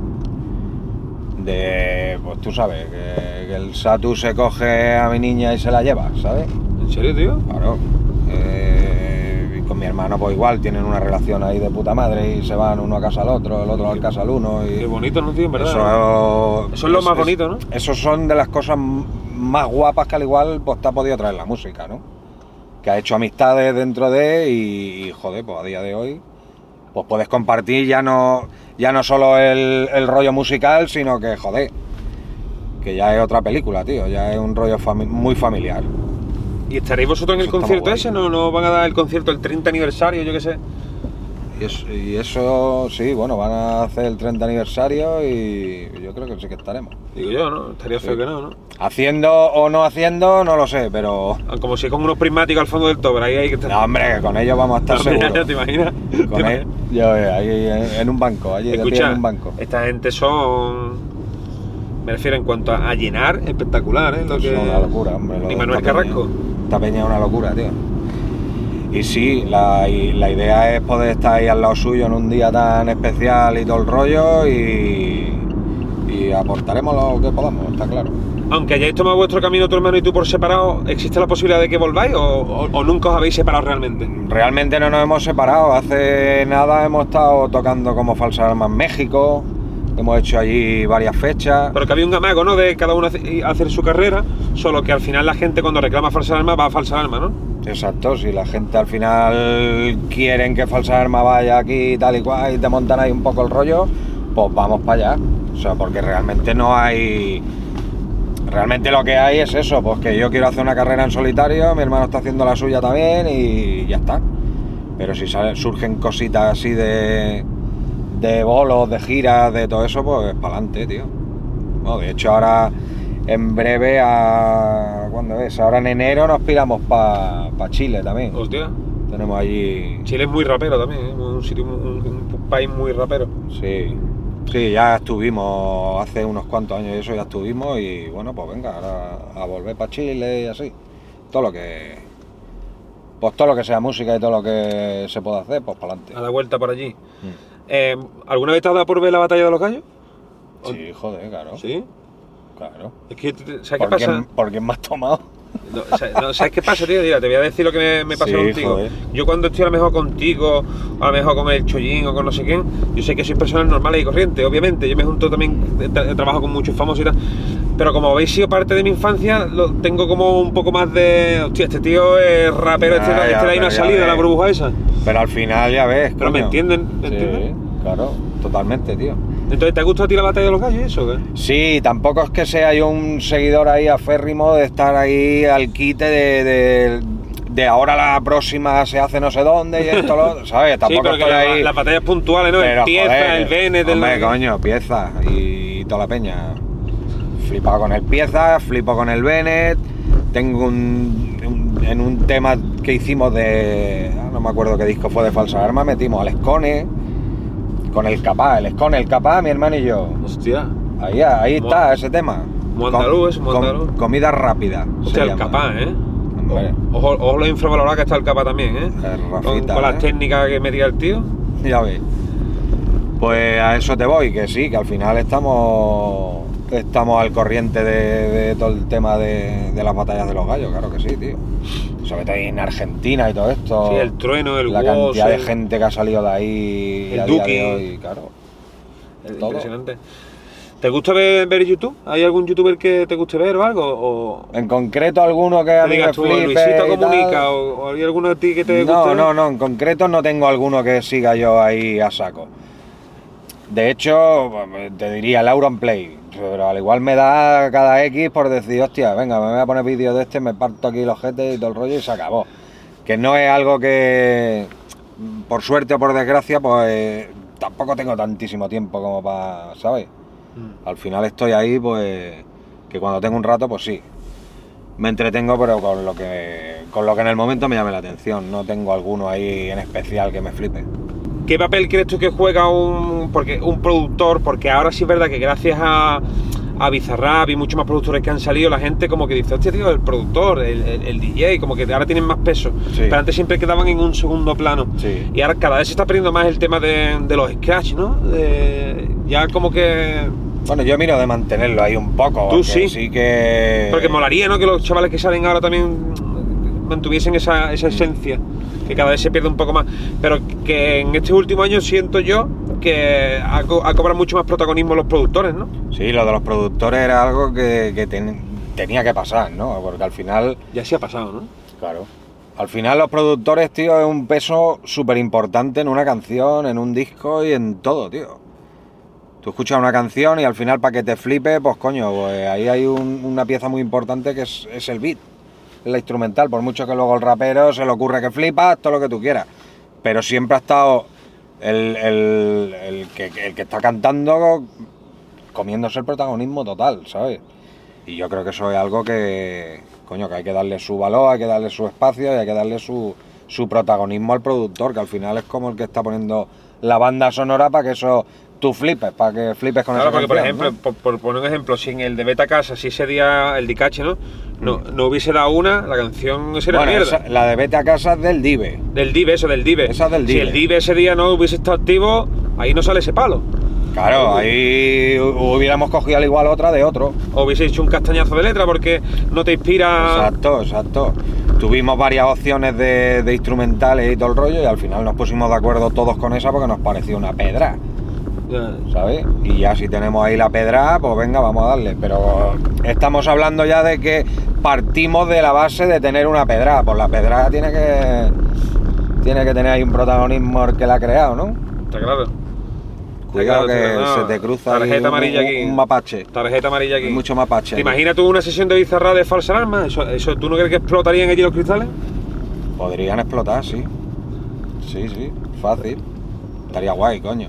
De, pues tú sabes, que, que el Satu se coge a mi niña y se la lleva, ¿sabes? ¿En serio, tío? Claro. Eh, y con mi hermano pues igual, tienen una relación ahí de puta madre y se van uno a casa al otro, el otro a casa al uno. Y Qué bonito, ¿no, tío? En verdad. Eso, Eso es lo más bonito, ¿no? Esos son de las cosas más guapas que al igual pues te ha podido traer la música, ¿no? Que ha hecho amistades dentro de y, y, joder, pues a día de hoy pues puedes compartir ya no ya no solo el, el rollo musical, sino que joder, que ya es otra película, tío, ya es un rollo fami- muy familiar. ¿Y estaréis vosotros en el Eso concierto ese? ¿No, ¿No van a dar el concierto el 30 aniversario, yo qué sé? Y eso, y eso sí, bueno, van a hacer el 30 aniversario y yo creo que sí que estaremos. Digo yo, ¿no? Estaría feo Sí. que no, ¿no? Haciendo o no haciendo, no lo sé, pero Ah, Como si con unos prismáticos al fondo del tober, ahí hay que estar. No, hombre, que con ellos vamos a estar Mira, seguros. ¿Te imaginas? Con ¿Te él, yo, eh, ahí en, en un banco, allí Escucha, en un banco. esta gente son. Me refiero en cuanto a, a llenar, espectacular, ¿eh? Lo Es que... una locura, hombre. lo Ni Manuel Carrasco. peña. Esta peña es una locura, tío. Y sí, la, y la idea es poder estar ahí al lado suyo en un día tan especial y todo el rollo y, y aportaremos lo que podamos, está claro. Aunque hayáis tomado vuestro camino tu hermano y tú por separado, ¿existe la posibilidad de que volváis o, o- o nunca os habéis separado realmente? Realmente no nos hemos separado, hace nada hemos estado tocando como Falsa Arma en México, hemos hecho allí varias fechas. Pero que había un amago, ¿no? De cada uno hace- hacer su carrera, solo que al final la gente cuando reclama falsa alarma va a falsa alarma, ¿no? Exacto, si la gente al final quieren que Falsa Arma vaya aquí tal y cual y te montan ahí un poco el rollo, pues vamos para allá. O sea, porque realmente no hay... Realmente lo que hay es eso, pues que yo quiero hacer una carrera en solitario, mi hermano está haciendo la suya también y ya está. Pero si surgen cositas así de, de bolos, de giras, de todo eso, pues para adelante, tío. De hecho ahora en breve, a, ¿cuándo es? Ahora en enero nos piramos para Chile también. Hostia. Tenemos allí... Chile es muy rapero también, ¿eh? Un sitio, un, un país muy rapero. Sí, sí, ya estuvimos hace unos cuantos años y eso ya estuvimos y bueno, pues venga, ahora a volver para Chile y así. Todo lo que... Pues todo lo que sea música y todo lo que se pueda hacer, pues para adelante. A la vuelta por allí. Eh, ¿Alguna vez te has dado por ver la batalla de los gallos? Sí, joder, claro. Sí. Claro. Es que, ¿sabes qué ¿Por pasa? quién, por quién me has tomado? No, o sea, no, ¿Sabes qué pasa, tío? Mira, te voy a decir lo que me, me pasa Sí, contigo. joder. Yo cuando estoy a lo mejor contigo, a lo mejor con el Chollín o con no sé quién, yo sé que sois personas normales y corrientes, obviamente. Yo me junto también, eh, tra- trabajo con muchos famosos y tal. Pero como habéis sido parte de mi infancia, lo, tengo como un poco más de. Hostia, este tío es rapero, este, Ah, este ya, ahí no ha ya salido la burbuja esa. Pero al final ya ves. Pero me entienden, ¿me Sí, entienden? Claro, totalmente, tío. Entonces, ¿te ha gustado a ti la batalla de los gallos eso? qué? Sí, tampoco es que sea yo un seguidor ahí aférrimo de estar ahí al quite de, de, de ahora la próxima se hace no sé dónde y esto lo <laughs> ¿sabes? Sí, Tampoco pero que estoy ahí. las batallas puntuales, ¿no? Pero, el pieza, joder, el Bennett, el... Hombre, coño, pieza y toda la peña. Flipado con el pieza, flipo con el Bennett. Tengo un, un- en un tema que hicimos de. ah, No me acuerdo qué disco fue de Falsa Arma, metimos al Escone con el Capá. El Escone, el Capá, mi hermano y yo. Hostia. Ahí, ahí Mo- está ese tema. Mo andaluz, es mo Com- comida rápida. Hostia, el capá, ¿eh? Hombre. Ojo, ojo lo infravalorado que está el capa también, ¿eh? El con, con las ¿eh? técnicas que metía el tío. Ya ves. Pues a eso te voy, que sí, que al final estamos estamos al corriente de, de todo el tema de, de las batallas de los gallos, claro que sí, tío. Sobre todo en Argentina y todo esto. Sí, el trueno, el La cantidad de gente que ha salido de ahí El hoy, claro. Es Todo. Impresionante. ¿Te gusta ver, ver YouTube? ¿Hay algún youtuber que te guste ver o algo? ¿O En concreto alguno que a mí me flipe Luisito. Comunica o, o hay alguno de ti que te No, guste? no, no, en concreto no tengo alguno que siga yo ahí a saco. De hecho, te diría el Auronplay, pero al igual me da cada X por decir, hostia, venga, me voy a poner vídeo de este, me parto aquí los jetes y todo el rollo y se acabó. Que no es algo que, por suerte o por desgracia, pues tampoco tengo tantísimo tiempo como para, ¿sabes? Mm. Al final estoy ahí, pues, que cuando tengo un rato, pues sí. Me entretengo, pero con lo que con lo que en el momento me llame la atención. No tengo alguno ahí en especial que me flipe. ¿Qué papel crees tú que juega un, porque, un productor? Porque ahora sí es verdad que gracias a, a Bizarrap y muchos más productores que han salido, la gente como que dice, hostia, tío, el productor, el, el- el DJ, como que ahora tienen más peso. Sí. Pero antes siempre quedaban en un segundo plano. Sí. Y ahora cada vez se está perdiendo más el tema de, de los scratch, ¿no? De- ya como que... Bueno, yo miro de mantenerlo ahí un poco. Tú sí. Sí que. Porque molaría, ¿no? Que los chavales que salen ahora también mantuviesen esa, esa esencia, que cada vez se pierde un poco más. Pero que en este último año siento yo que ha, co- ha cobrado mucho más protagonismo los productores, ¿no? Sí, lo de los productores era algo que, que ten- tenía que pasar, ¿no? Porque al final. Ya se ha pasado, ¿no? Claro. Al final los productores, tío, es un peso súper importante en una canción, en un disco y en todo, tío. Tú escuchas una canción y al final para que te flipe, pues coño, pues ahí hay un- una pieza muy importante que es, es el beat, la instrumental, por mucho que luego el rapero se le ocurre que flipas, todo lo que tú quieras. Pero siempre ha estado el, el- el que está cantando comiéndose el protagonismo total, ¿sabes? Y yo creo que eso es algo que, coño, que hay que darle su valor, hay que darle su espacio y hay que darle su, su protagonismo al productor, que al final es como el que está poniendo la banda sonora para que eso tú flipes, para que flipes con Claro, esa porque por canción, ejemplo, ¿no? por, por poner un ejemplo, si en el de Beta Casa, si ese día el Dicache, ¿no? No, no hubiese dado una, la canción sería Bueno, mierda. esa- la de Vete a casa es del Dive. Del Dive, eso, del Dive. Esa es del Si Dive. el Dive ese día no hubiese estado activo, ahí no sale ese palo. Claro, ahí hubiéramos cogido al igual otra de otro. O hubiese hecho un castañazo de letra porque no te inspira. Exacto, exacto. Tuvimos varias opciones de, de instrumentales y todo el rollo y al final nos pusimos de acuerdo todos con esa porque nos pareció una pedra. ¿Sabes? Y ya si tenemos ahí la pedra, pues venga, vamos a darle. Pero estamos hablando ya de que partimos de la base de tener una pedra. Pues la pedra tiene que tiene que tener ahí un protagonismo el que la ha creado, ¿no? Está claro. Cuidado claro, que se te cruza Tarjeta un, amarilla un- aquí. un mapache. Tarjeta amarilla aquí. Hay mucho mapache. ¿Te imaginas tú una sesión de bizarra de falsa alarma? ¿Eso, eso, ¿Tú no crees que explotarían allí los cristales? Podrían explotar, sí. Sí, sí, fácil. Estaría guay, coño.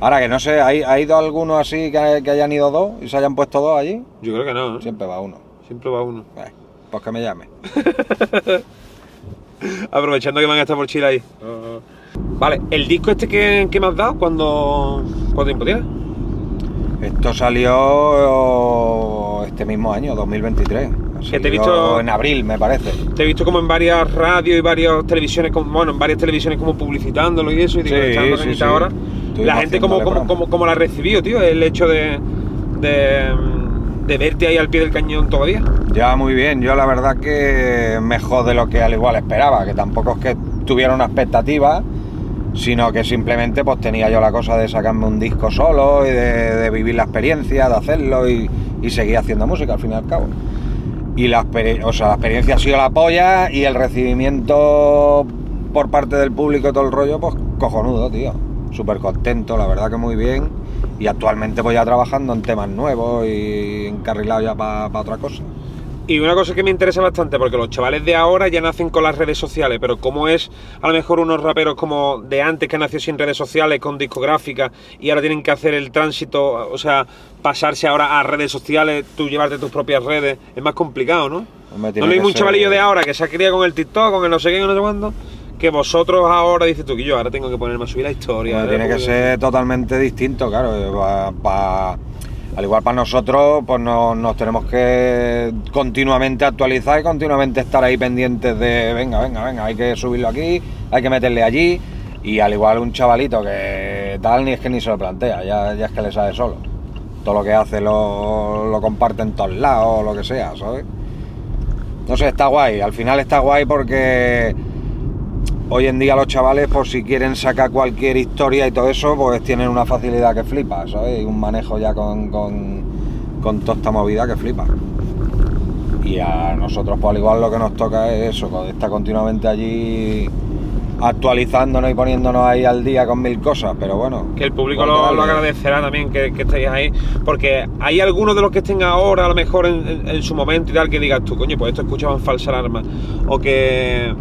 Ahora que no sé, ¿hay, ha ido alguno así que, que hayan ido dos y se hayan puesto dos allí? Yo creo que no. ¿eh? Siempre va uno. Siempre va uno. Eh, pues que me llame. <laughs> Aprovechando que van a estar por Chile ahí. Vale, el disco este que, que me has dado, ¿cuándo, ¿cuánto tiempo tiene? Esto salió este mismo año, 2023. Que te he visto- en abril, me parece. Te he visto como en varias radios y varias televisiones, como, bueno, en varias televisiones como publicitándolo y eso, y digo, Sí, sí, sí. ahora. La gente como, haciéndole como, promo. como, como la recibió, tío, el hecho de, de, de verte ahí al pie del cañón todavía. Ya muy bien, yo la verdad que mejor de lo que al igual esperaba, que tampoco es que tuviera una expectativa, sino que simplemente pues tenía yo la cosa de sacarme un disco solo y de, de vivir la experiencia, de hacerlo y, y seguir haciendo música al fin y al cabo. Y la, o sea, la experiencia ha sido la polla y el recibimiento por parte del público y todo el rollo, pues cojonudo, tío. Súper contento, la verdad que muy bien. Y actualmente voy ya trabajando en temas nuevos y encarrilado ya para otra cosa. Y una cosa que me interesa bastante, porque los chavales de ahora ya nacen con las redes sociales, pero ¿cómo es a lo mejor unos raperos como de antes que nació sin redes sociales, con discográfica, y ahora tienen que hacer el tránsito, o sea, pasarse ahora a redes sociales, tú llevarte tus propias redes, es más complicado, ¿no? ¿No leí que un chavalillo de ahora que se ha criado con el TikTok, con el no sé qué, no sé cuándo? Que vosotros ahora dices tú que yo ahora tengo que ponerme a subir la historia. Bueno, tiene que porque- ser totalmente distinto, claro. pa- pa- al igual para nosotros, pues no- nos tenemos que continuamente actualizar y continuamente estar ahí pendientes de, venga, venga, venga, hay que subirlo aquí, hay que meterle allí. Y al igual un chavalito que tal, ni es que ni se lo plantea, ya, ya es que le sale solo. Todo lo que hace lo, lo comparte en todos lados, o lo que sea, ¿sabes? No sé, está guay. Al final está guay porque hoy en día los chavales, por si quieren sacar cualquier historia y todo eso, pues tienen una facilidad que flipa, ¿sabes? Y un manejo ya con, con, con toda esta movida que flipa. Y a nosotros, pues al igual lo que nos toca es eso, con- estar continuamente allí actualizándonos y poniéndonos ahí al día con mil cosas, pero bueno. Que el público lo, lo agradecerá también que, que estéis ahí, porque hay algunos de los que estén ahora, a lo mejor en, en- en su momento y tal, que digas tú, coño, pues esto escuchaban falsa alarma, o que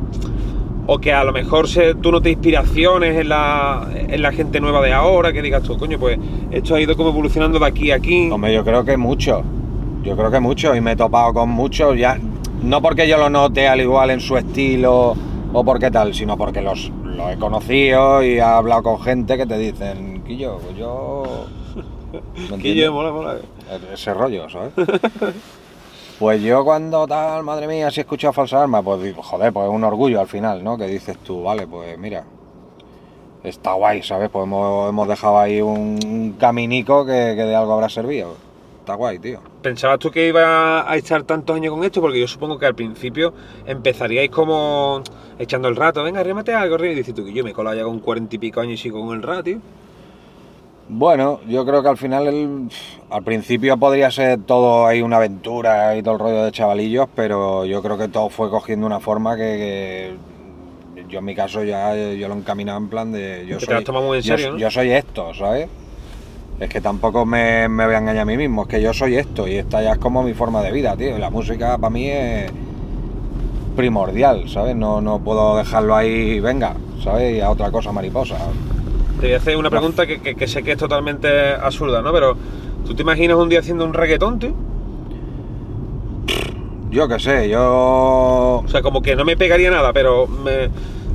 o que a lo mejor se, tú notes inspiraciones en la, en la gente nueva de ahora, que digas tú, coño, pues esto ha ido como evolucionando de aquí a aquí. Hombre, yo creo que mucho. Yo creo que mucho. Y me he topado con muchos. Ya, no porque yo lo note al igual en su estilo o porque tal, sino porque los, los he conocido y he hablado con gente que te dicen, Quillo, pues yo. <laughs> yo, mola, mola. Ese rollo, ¿sabes? <laughs> Pues yo cuando tal, madre mía, si he escuchado falsa arma, pues joder, pues es un orgullo al final, ¿no? Que dices tú, vale, pues mira, está guay, ¿sabes? Pues hemos, dejado ahí un, caminico que, que de algo habrá servido. Está guay, tío. ¿Pensabas tú que iba a estar tantos años con esto? Porque yo supongo que al principio empezaríais como echando el rato, venga, rímate algo. Y dices tú que yo me he colado ya con cuarenta y pico años y sigo con el rato, tío. Bueno, yo creo que al final, el- al principio podría ser todo ahí una aventura y todo el rollo de chavalillos, pero yo creo que todo fue cogiendo una forma que, que yo en mi caso ya yo lo encaminaba en plan de yo soy, lo has tomado muy en yo- serio, ¿no? yo soy esto, ¿sabes? Es que tampoco me, me voy a engañar a mí mismo, es que yo soy esto y esta ya es como mi forma de vida, tío. Y la música para mí es primordial, ¿sabes? No, no puedo dejarlo ahí, venga, ¿sabes? Y a otra cosa mariposa. Te voy a hacer una pregunta que, que- que sé que es totalmente absurda, ¿no? Pero, ¿tú te imaginas un día haciendo un reggaetón, tío? Yo qué sé, yo O sea, como que no me pegaría nada, pero me,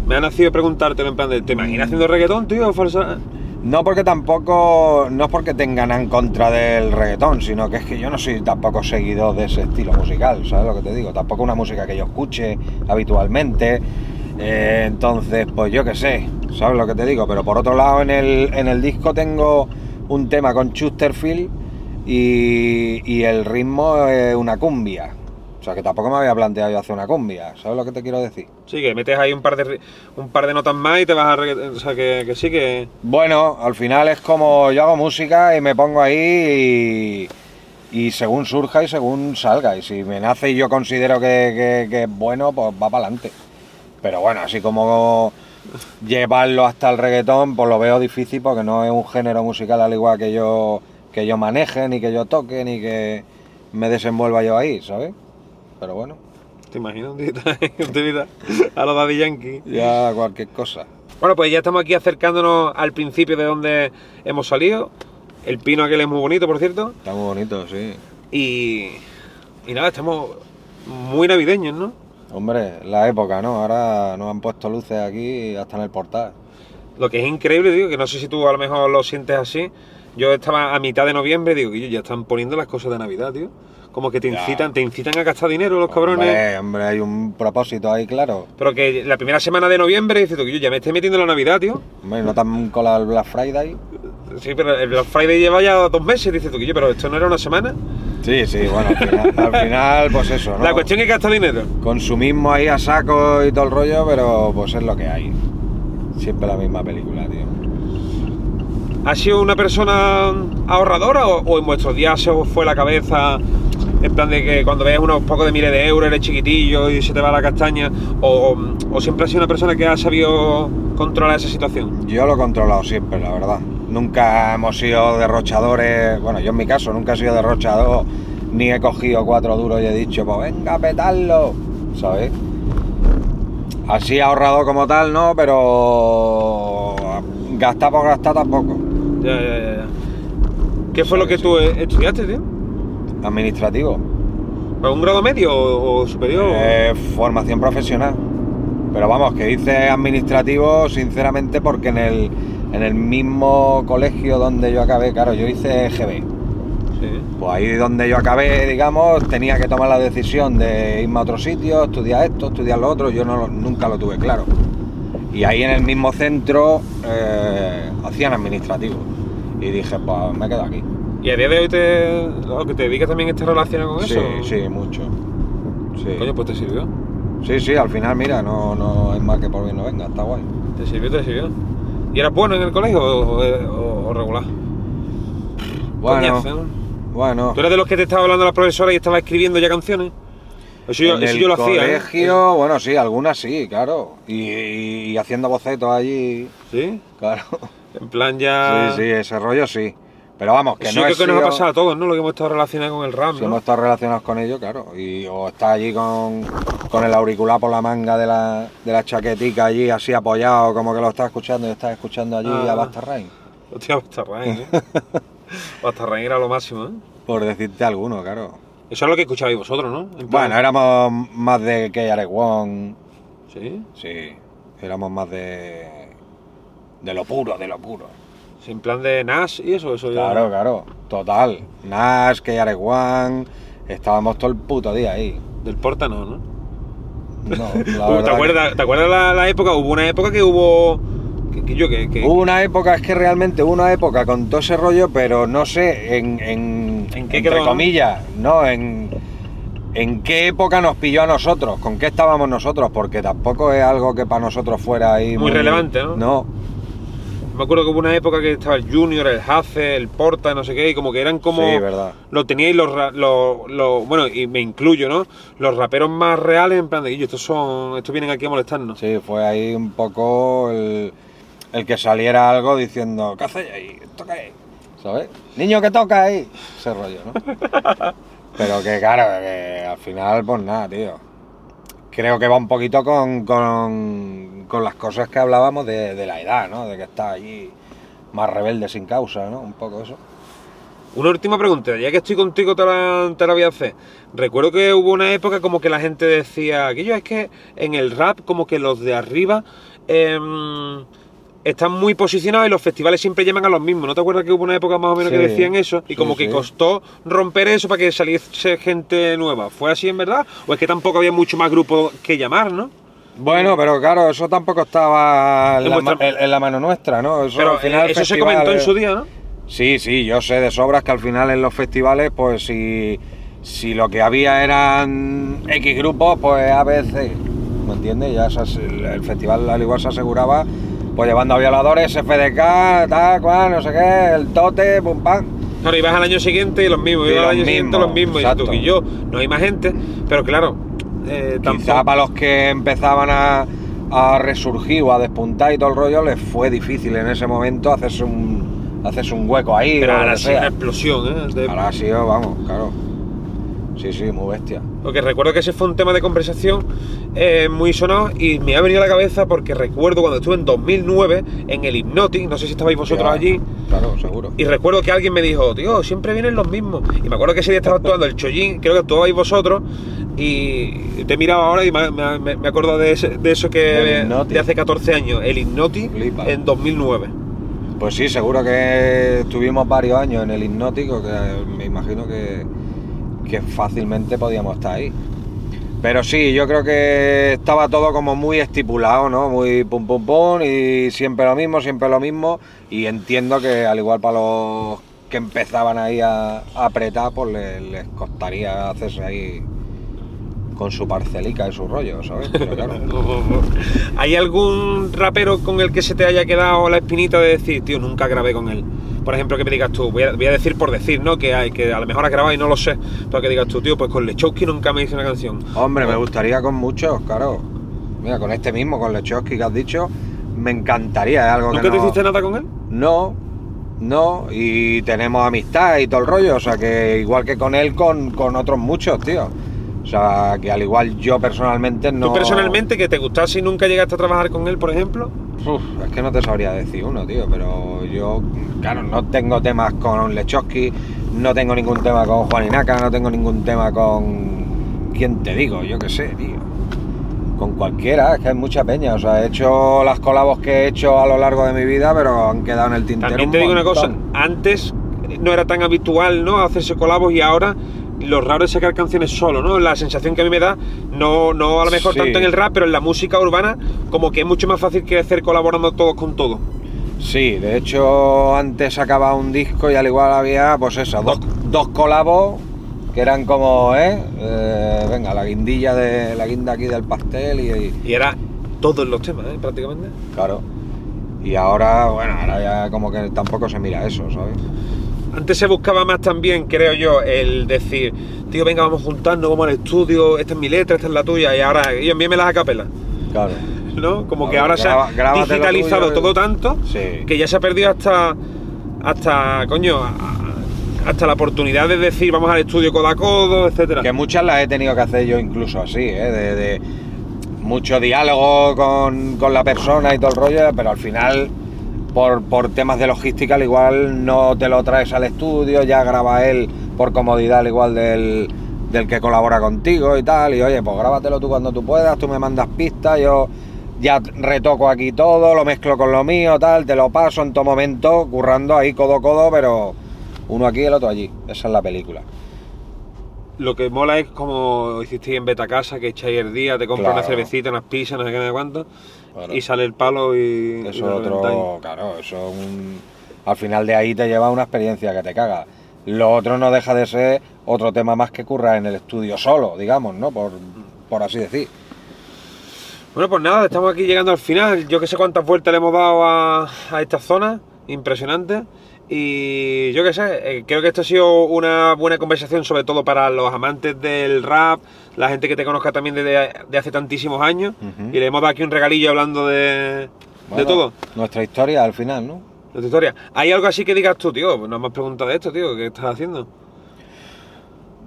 me ha nacido preguntártelo en plan de, ¿te imaginas haciendo reggaetón, tío? falsa- No porque tampoco, no es porque tengan en contra del reggaetón, sino que es que yo no soy tampoco seguidor de ese estilo musical, ¿sabes lo que te digo? Tampoco una música que yo escuche habitualmente, eh, entonces pues yo qué sé, ¿sabes lo que te digo? Pero por otro lado en el, en el disco tengo un tema con Chesterfield y, y el ritmo es una cumbia, o sea que tampoco me había planteado yo hacer una cumbia, ¿sabes lo que te quiero decir? Sí, que metes ahí un par de, un par de notas más y te vas a. O sea, que, que sí, que... Bueno, al final es como yo hago música y me pongo ahí y, y según surja y según salga. Y si me nace y yo considero que, que- que es bueno, pues va para adelante. Pero bueno, así como llevarlo hasta el reggaetón, pues lo veo difícil porque no es un género musical al igual que yo, que yo maneje, ni que yo toque, ni que me desenvuelva yo ahí, ¿sabes? Pero bueno, ¿Te imaginas un <laughs> a los Daddy Yankee? ya cualquier cosa. Bueno, pues ya estamos aquí acercándonos al principio de donde hemos salido. El pino aquel es muy bonito, por cierto. Está muy bonito, sí. Y, y nada, estamos muy navideños, ¿no? Hombre, la época, ¿no? Ahora nos han puesto luces aquí hasta en el portal. Lo que es increíble, digo, que no sé si tú a lo mejor lo sientes así. Yo estaba a mitad de noviembre, digo, que ya están poniendo las cosas de Navidad, tío. Como que te incitan, te incitan a gastar dinero los cabrones. Hombre, hombre, hay un propósito ahí, claro. Pero que la primera semana de noviembre dices tú que yo ya me estoy metiendo en la Navidad, tío. Hombre, no tan colado el Black Friday. Sí, pero el Black Friday lleva ya dos meses, dices tú que yo, pero esto no era una semana. Sí, sí, bueno, al final, al final, pues eso, ¿no? La cuestión es que gasta dinero. Consumismo ahí a saco y todo el rollo, pero pues es lo que hay. Siempre la misma película, tío. ¿Has sido una persona ahorradora o, o en vuestros días se os fue la cabeza En plan de que cuando ves unos pocos de miles de euros eres chiquitillo y se te va la castaña, o, o siempre has sido una persona que ha sabido controlar esa situación. Yo lo he controlado siempre, la verdad. Nunca hemos sido derrochadores, bueno, yo en mi caso nunca he sido derrochador, ni he cogido cuatro duros y he dicho, pues venga a petarlo, ¿sabes? Así ahorrado como tal, no, pero gastar por gastar tampoco. Ya, ya, ya. ¿Qué fue lo que tú estudiaste, tío? Administrativo. ¿Para un grado medio o, superior? Eh, formación profesional. Pero vamos, que hice administrativo sinceramente porque en el, en el mismo colegio donde yo acabé, claro, yo hice GB. Sí. Pues ahí donde yo acabé, digamos, tenía que tomar la decisión de irme a otro sitio, estudiar esto, estudiar lo otro, yo no, nunca lo tuve claro. Y ahí en el mismo centro eh, hacían administrativo. Y dije, pues me quedo aquí. ¿Y a día de hoy te, lo que te dedicas también está relacionado con Sí, eso? sí, mucho. Sí. Coño, pues te sirvió. sí, sí, al final, mira, no, no es más que por bien no venga, está guay. Te sirvió, te sirvió. ¿Y eras bueno en el colegio o, o- o regular? Bueno, Coñazo, ¿no? bueno. ¿Tú eres de los que te estaba hablando la profesora y estaba escribiendo ya canciones? Eso yo, en eso el yo lo hacía. ¿eh? colegio, bueno, sí, algunas sí, claro. Y, y haciendo bocetos allí, ¿Sí? claro. En plan ya... Sí, sí, ese rollo sí. Pero vamos, que Eso no creo que nos ha pasado a todos, ¿no? Lo que hemos estado relacionados con el rap, Si ¿no? hemos estado relacionados con ello, claro. Y, o está allí con, con el auricular por la manga de la, de la chaquetica allí, así apoyado, como que lo estás escuchando y estás escuchando allí Ah. a Basta Rain. Hostia, Bastarrain, ¿eh? <laughs> Bastarrain era lo máximo, ¿eh? Por decirte alguno, claro. Eso es lo que escuchabais vosotros, ¿no? En plan- Bueno, éramos más de KRX One. Sí. Sí, éramos más de. de lo puro, de lo puro. En plan de Nash y eso, eso ya... Claro, claro, total. Nash, KRX One, estábamos todo el puto día ahí. Del Porta no, ¿no? No, la <laughs> ¿Te que- acuerdas, ¿te acuerdas la, la época? Hubo una época que hubo... Que, que yo, que... Hubo una época, es que realmente hubo una época con todo ese rollo, pero no sé, en. en, ¿En qué entre quedó? comillas, no, en. ¿En qué época nos pilló a nosotros? ¿Con qué estábamos nosotros? Porque tampoco es algo que para nosotros fuera ahí. Muy relevante, ¿no? No, Me acuerdo que hubo una época que estaba el Junior, el Hace, el Porta, no sé qué, y como que eran como... Sí, verdad. Lo teníais los, los, los- Bueno, y me incluyo, ¿no? Los raperos más reales, en plan de... "Guillo, Estos son... Estos vienen aquí a molestarnos. sí, fue ahí un poco el, el que saliera algo diciendo, ¿qué hacéis ahí? ¿Esto qué es?". ¿Sabes? Niño que toca ahí. Ese rollo, ¿no? <laughs> Pero que claro, que al final, pues nada, tío. Creo que va un poquito con, con, con las cosas que hablábamos de, la edad, ¿no? De que está allí más rebelde sin causa, ¿no? Un poco eso. Una última pregunta, ya que estoy contigo te la, te la voy a hacer. Recuerdo que hubo una época como que la gente decía, aquello es que en el rap como que los de arriba em, están muy posicionados y los festivales siempre llaman a los mismos. ¿No te acuerdas que hubo una época más o menos que decían eso? Y sí, como que sí. costó romper eso para que saliese gente nueva. ¿Fue así en verdad? ¿O es que tampoco había mucho más grupo que llamar, no? Bueno, pero claro, eso tampoco estaba en, la, vuestra- ma- en- en la mano nuestra, ¿no? Eso Pero al final eh, eso se comentó en su día, ¿no? Sí, sí, yo sé de sobras que al final en los festivales, pues si, si lo que había eran X grupos, pues a veces, ¿me entiendes? Ya se el festival al igual se aseguraba, pues llevando a violadores, FDK, tal, cual, no sé qué, el tote, pum, pam. Claro, ibas al año siguiente y los mismos, Y ibas al año siguiente los mismos, y exacto. tú y yo, no hay más gente, pero claro, eh, Quizá para los que empezaban a, a resurgir o a despuntar y todo el rollo, les fue difícil en ese momento hacerse un, hacerse un hueco ahí. Pero ahora sí una explosión, ¿eh? De- Ahora ha sido, vamos, claro. Sí, sí, muy bestia. Porque recuerdo que ese fue un tema de conversación eh, muy sonado y me ha venido a la cabeza porque recuerdo cuando estuve en 2009 en el Hypnotic, no sé si estabais vosotros Ya, allí, Claro, seguro. y recuerdo que alguien me dijo, tío, siempre vienen los mismos. Y me acuerdo que ese día estaba actuando el Chollín, creo que actuabais vosotros, y te he mirado ahora y me, me, acuerdo de, ese- de eso que de hace 14 años, el Hypnotic Flipa. en 2009. Pues sí, seguro que estuvimos varios años en el hipnótico, que me imagino que, que fácilmente podíamos estar ahí. Pero sí, yo creo que estaba todo como muy estipulado, ¿no? Muy pum pum pum y siempre lo mismo, siempre lo mismo. Y entiendo que al igual para los que empezaban ahí a, apretar, pues les costaría hacerse ahí con su parcelica y su rollo, ¿sabes? Pero claro, <laughs> ¿Hay algún rapero con el que se te haya quedado la espinita de decir, tío, nunca grabé con él? Por ejemplo, que me digas tú, voy a, voy a decir por decir, ¿no? Que, hay, que a lo mejor has grabado y no lo sé, pero que digas tú, tío, pues con Lechowski nunca me hice una canción. hombre, me gustaría con muchos, claro. Mira, con este mismo, con Lechowski que has dicho, me encantaría, es algo que ¿Nunca te no- hiciste nada con él? No, no, y tenemos amistad y todo el rollo, o sea que igual que con él, con, con otros muchos, tío. O sea, que al igual yo personalmente no... ¿Tú personalmente que te gustase y nunca llegaste a trabajar con él, por ejemplo? Uf, es que no te sabría decir uno, tío, pero yo, claro, no tengo temas con Lechowski, no tengo ningún tema con Juan Inaca, no tengo ningún tema con... ¿Quién te digo? Yo qué sé, tío. Con cualquiera, es que hay mucha peña, o sea, he hecho las colabos que he hecho a lo largo de mi vida, pero han quedado en el tintero. También un te digo una cosa, antes no era tan habitual, ¿no? Hacerse colabos y ahora lo raro es sacar canciones solo, ¿no? La sensación que a mí me da, no, no a lo mejor Sí. tanto en el rap, pero en la música urbana, como que es mucho más fácil que hacer colaborando todos con todos. Sí, de hecho antes sacaba un disco y al igual había, pues eso, dos, dos colabos que eran como, ¿eh? Eh, Venga, la guindilla de la guinda aquí del pastel y, y- Y era todos los temas, ¿eh? Prácticamente. claro. Y ahora, bueno, ahora ya como que tampoco se mira eso, ¿sabes? Antes se buscaba más también, creo yo, el decir, tío, venga, vamos a juntarnos, vamos al estudio, esta es mi letra, esta es la tuya, y ahora, y envíamelas a capela, Claro. <laughs> ¿no? Como que ahora graba- se ha digitalizado todo tanto Sí. que ya se ha perdido hasta, hasta, coño, hasta la oportunidad de decir, vamos al estudio codo a codo, etcétera. Que muchas las he tenido que hacer yo incluso así, ¿eh? De, de mucho diálogo con, con la persona y todo el rollo, pero al final, por, por temas de logística, al igual no te lo traes al estudio, ya graba él por comodidad, al igual del, del que colabora contigo y tal, y oye, pues grábatelo tú cuando tú puedas, tú me mandas pistas, yo ya retoco aquí todo, lo mezclo con lo mío, tal, te lo paso en todo momento, currando ahí codo a codo, pero uno aquí y el otro allí, esa es la película. Lo que mola es como hicisteis en Beta Casa, que echáis el día, te compras una cervecita, unas pizzas, no sé qué, no sé cuánto, Claro. y sale el palo y... y Eso lo otro, claro, eso es un- al final de ahí te lleva una experiencia que te caga. Lo otro no deja de ser otro tema más que curra en el estudio solo, digamos, ¿no? Por, por así decir. Bueno, pues nada, estamos aquí llegando al final. Yo que sé cuántas vueltas le hemos dado a, a esta zona, impresionante. Y yo qué sé, eh, creo que esto ha sido una buena conversación, sobre todo para los amantes del rap, la gente que te conozca también desde de hace tantísimos años. Y le hemos dado aquí un regalillo hablando de, de todo, Nuestra historia al final, ¿no? tu historia. ¿Hay algo así que digas tú, tío? No me has preguntado de esto, tío, ¿qué estás haciendo?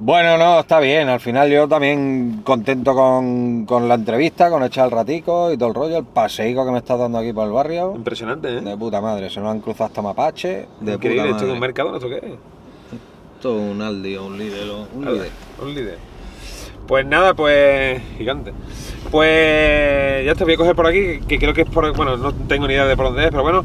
Bueno, no, está bien. Al final yo también contento con, con la entrevista, con echar el ratico y todo el rollo, el paseico que me estás dando aquí por el barrio. Impresionante, ¿eh? De puta madre, se nos han cruzado hasta mapache. De Increíble, puta esto es un madre. mercado, ¿esto qué es? Todo un Aldi, un Lidl, un Nada, Lidl. un líder. Pues nada, pues. Gigante. Pues ya te voy a coger por aquí, que creo que es por. Bueno, no tengo ni idea de por dónde es, pero bueno.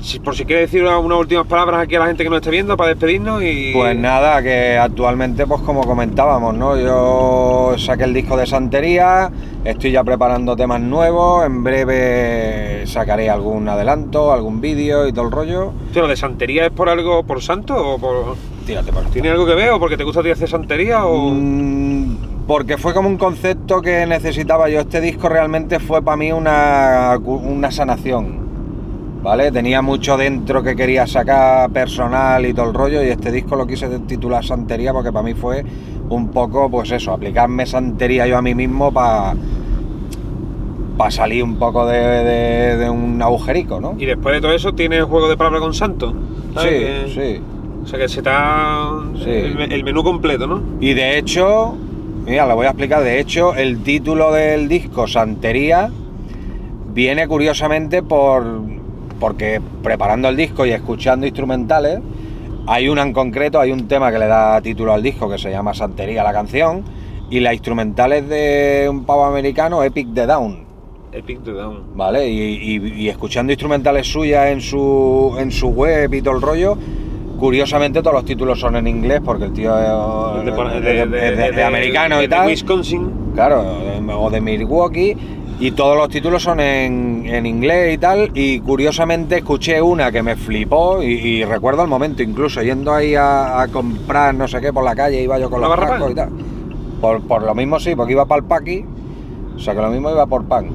Si, por si quieres decir una- unas últimas palabras aquí a la gente que nos esté viendo para despedirnos y. Pues nada, que actualmente, pues como comentábamos, ¿no? Yo saqué el disco de Santería, estoy ya preparando temas nuevos, en breve sacaré algún adelanto, algún vídeo y todo el rollo. ¿lo de santería es por algo, por santo o por. Tírate por ¿Tiene algo que ver o porque te gusta a ti hacer santería o.? Mm, Porque fue como un concepto que necesitaba yo. Este disco realmente fue para mí una, una sanación. ¿Vale? Tenía mucho dentro que quería sacar personal y todo el rollo. Y este disco lo quise titular Santería porque para mí fue un poco, pues eso, aplicarme santería yo a mí mismo para para salir un poco de, de- de un agujerico, ¿no? Y después de todo eso, ¿tienes juego de palabras con santo? ¿sabes? Sí, Que- sí. O sea que se está. Sí. El, el menú completo, ¿no? Y de hecho, mira, lo voy a explicar. De hecho, el título del disco, Santería, viene curiosamente por. Porque preparando el disco y escuchando instrumentales, hay una en concreto, hay un tema que le da título al disco que se llama Santería la canción, y la instrumental es de un pavo americano, Epic the Down. Epic the Down. ¿vale? Y, y- y escuchando instrumentales suyas en su, en su web y todo el rollo, curiosamente todos los títulos son en inglés porque el tío es De, es de, es de- de americano y de tal, Wisconsin. claro, o de Milwaukee, y todos los títulos son en, en inglés y tal, y curiosamente escuché una que me flipó y, y recuerdo el momento, incluso yendo ahí a, a comprar no sé qué por la calle, iba yo con ¿Una los pan? y tal. Por, por lo mismo sí, porque iba para el Paqui, o sea que lo mismo iba por pan.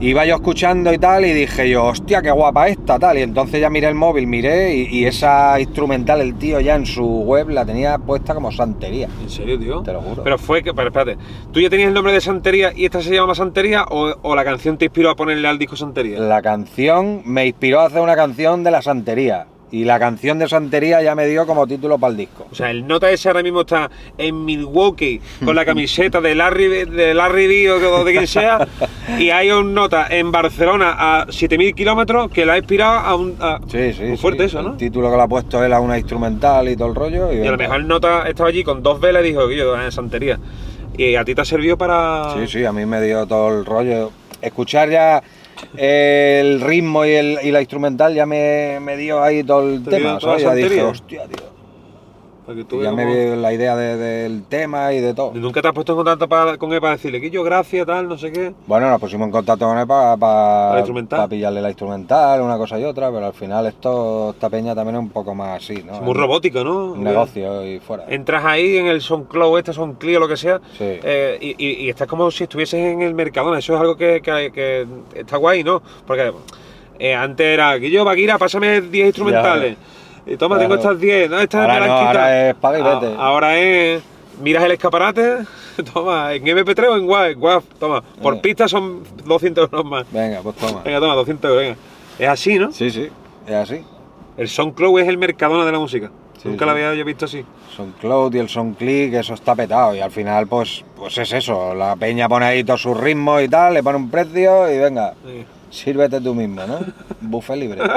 Iba yo escuchando y tal, y dije yo, hostia, qué guapa esta, tal. Y entonces ya miré el móvil, miré, y, y esa instrumental, el tío ya en su web la tenía puesta como santería. ¿En serio, tío? Te lo juro. Pero fue que, pero espérate, ¿tú ya tenías el nombre de Santería y esta se llama Santería o, o la canción te inspiró a ponerle al disco Santería? La canción me inspiró a hacer una canción de la santería. Y la canción de santería ya me dio como título para el disco. O sea, el nota ese ahora mismo está en Milwaukee con la camiseta de Larry, de Larry D o de quien sea. y hay un nota en Barcelona a 7000 kilómetros que la ha inspirado a un. a- Sí, sí. Muy fuerte sí. eso, ¿no? El título que le ha puesto él a una instrumental y todo el rollo. Y, Y a lo mejor el nota estaba allí con dos velas y dijo que yo, en Santería. Y a ti te ha servido para. Sí, sí, a mí me dio todo el rollo. Escuchar ya el ritmo y, el, y la instrumental ya me, me dio ahí todo el Te tema, toda la ¿sabes? Ya dije, santería. hostia, tío. Para que tú Y ya me dio la idea de- del tema y de todo. ¿Y Nunca te has puesto en contacto para- con él para decirle que yo, gracias, tal, no sé qué. Bueno, nos pusimos en contacto con él para ¿La instrumental? pillarle la instrumental, una cosa y otra, pero al final esto, esta peña también es un poco más así, ¿no? Es muy robótico, ¿no? Un negocio y fuera. Entras ahí en el SoundCloud, este SoundCloud lo que sea, Sí. eh, y, y- y estás como si estuvieses en el Mercadona. Eso es algo que, que- que está guay, ¿no? Porque eh, antes era, que yo, Vaquira, pásame 10 instrumentales. Y toma, Claro. tengo estas 10. No, estas Ahora no, ahora es paga y vete. Ahora es, miras el escaparate, <laughs> toma, en MP3 o en WAV, WAV, toma. Por Eh. pista son 200 euros más. Venga, pues toma. Venga, toma, 200 euros, venga. Es así, ¿no? Sí, sí, es así. El SoundCloud es el Mercadona de la música. Sí, Nunca sí. la había yo visto así. SoundCloud y el SoundClick, eso está petado. Y al final, pues, pues es eso. La peña pone ahí todos sus ritmos y tal, le pone un precio y venga, Sí. sírvete tú mismo, ¿no? Buffet libre. <laughs>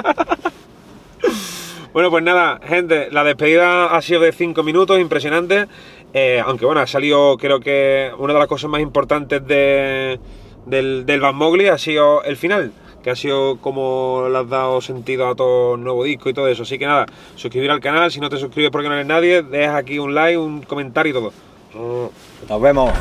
Bueno, pues nada, gente, la despedida ha sido de 5 minutos, impresionante. Eh, aunque bueno, ha salido, creo que una de las cosas más importantes de, del, del Van Mowgli ha sido el final, que ha sido como le has dado sentido a todo el nuevo disco y todo eso. Así que nada, suscribir al canal, si no te suscribes porque no eres nadie, dejas aquí un like, un comentario y todo. Nos vemos.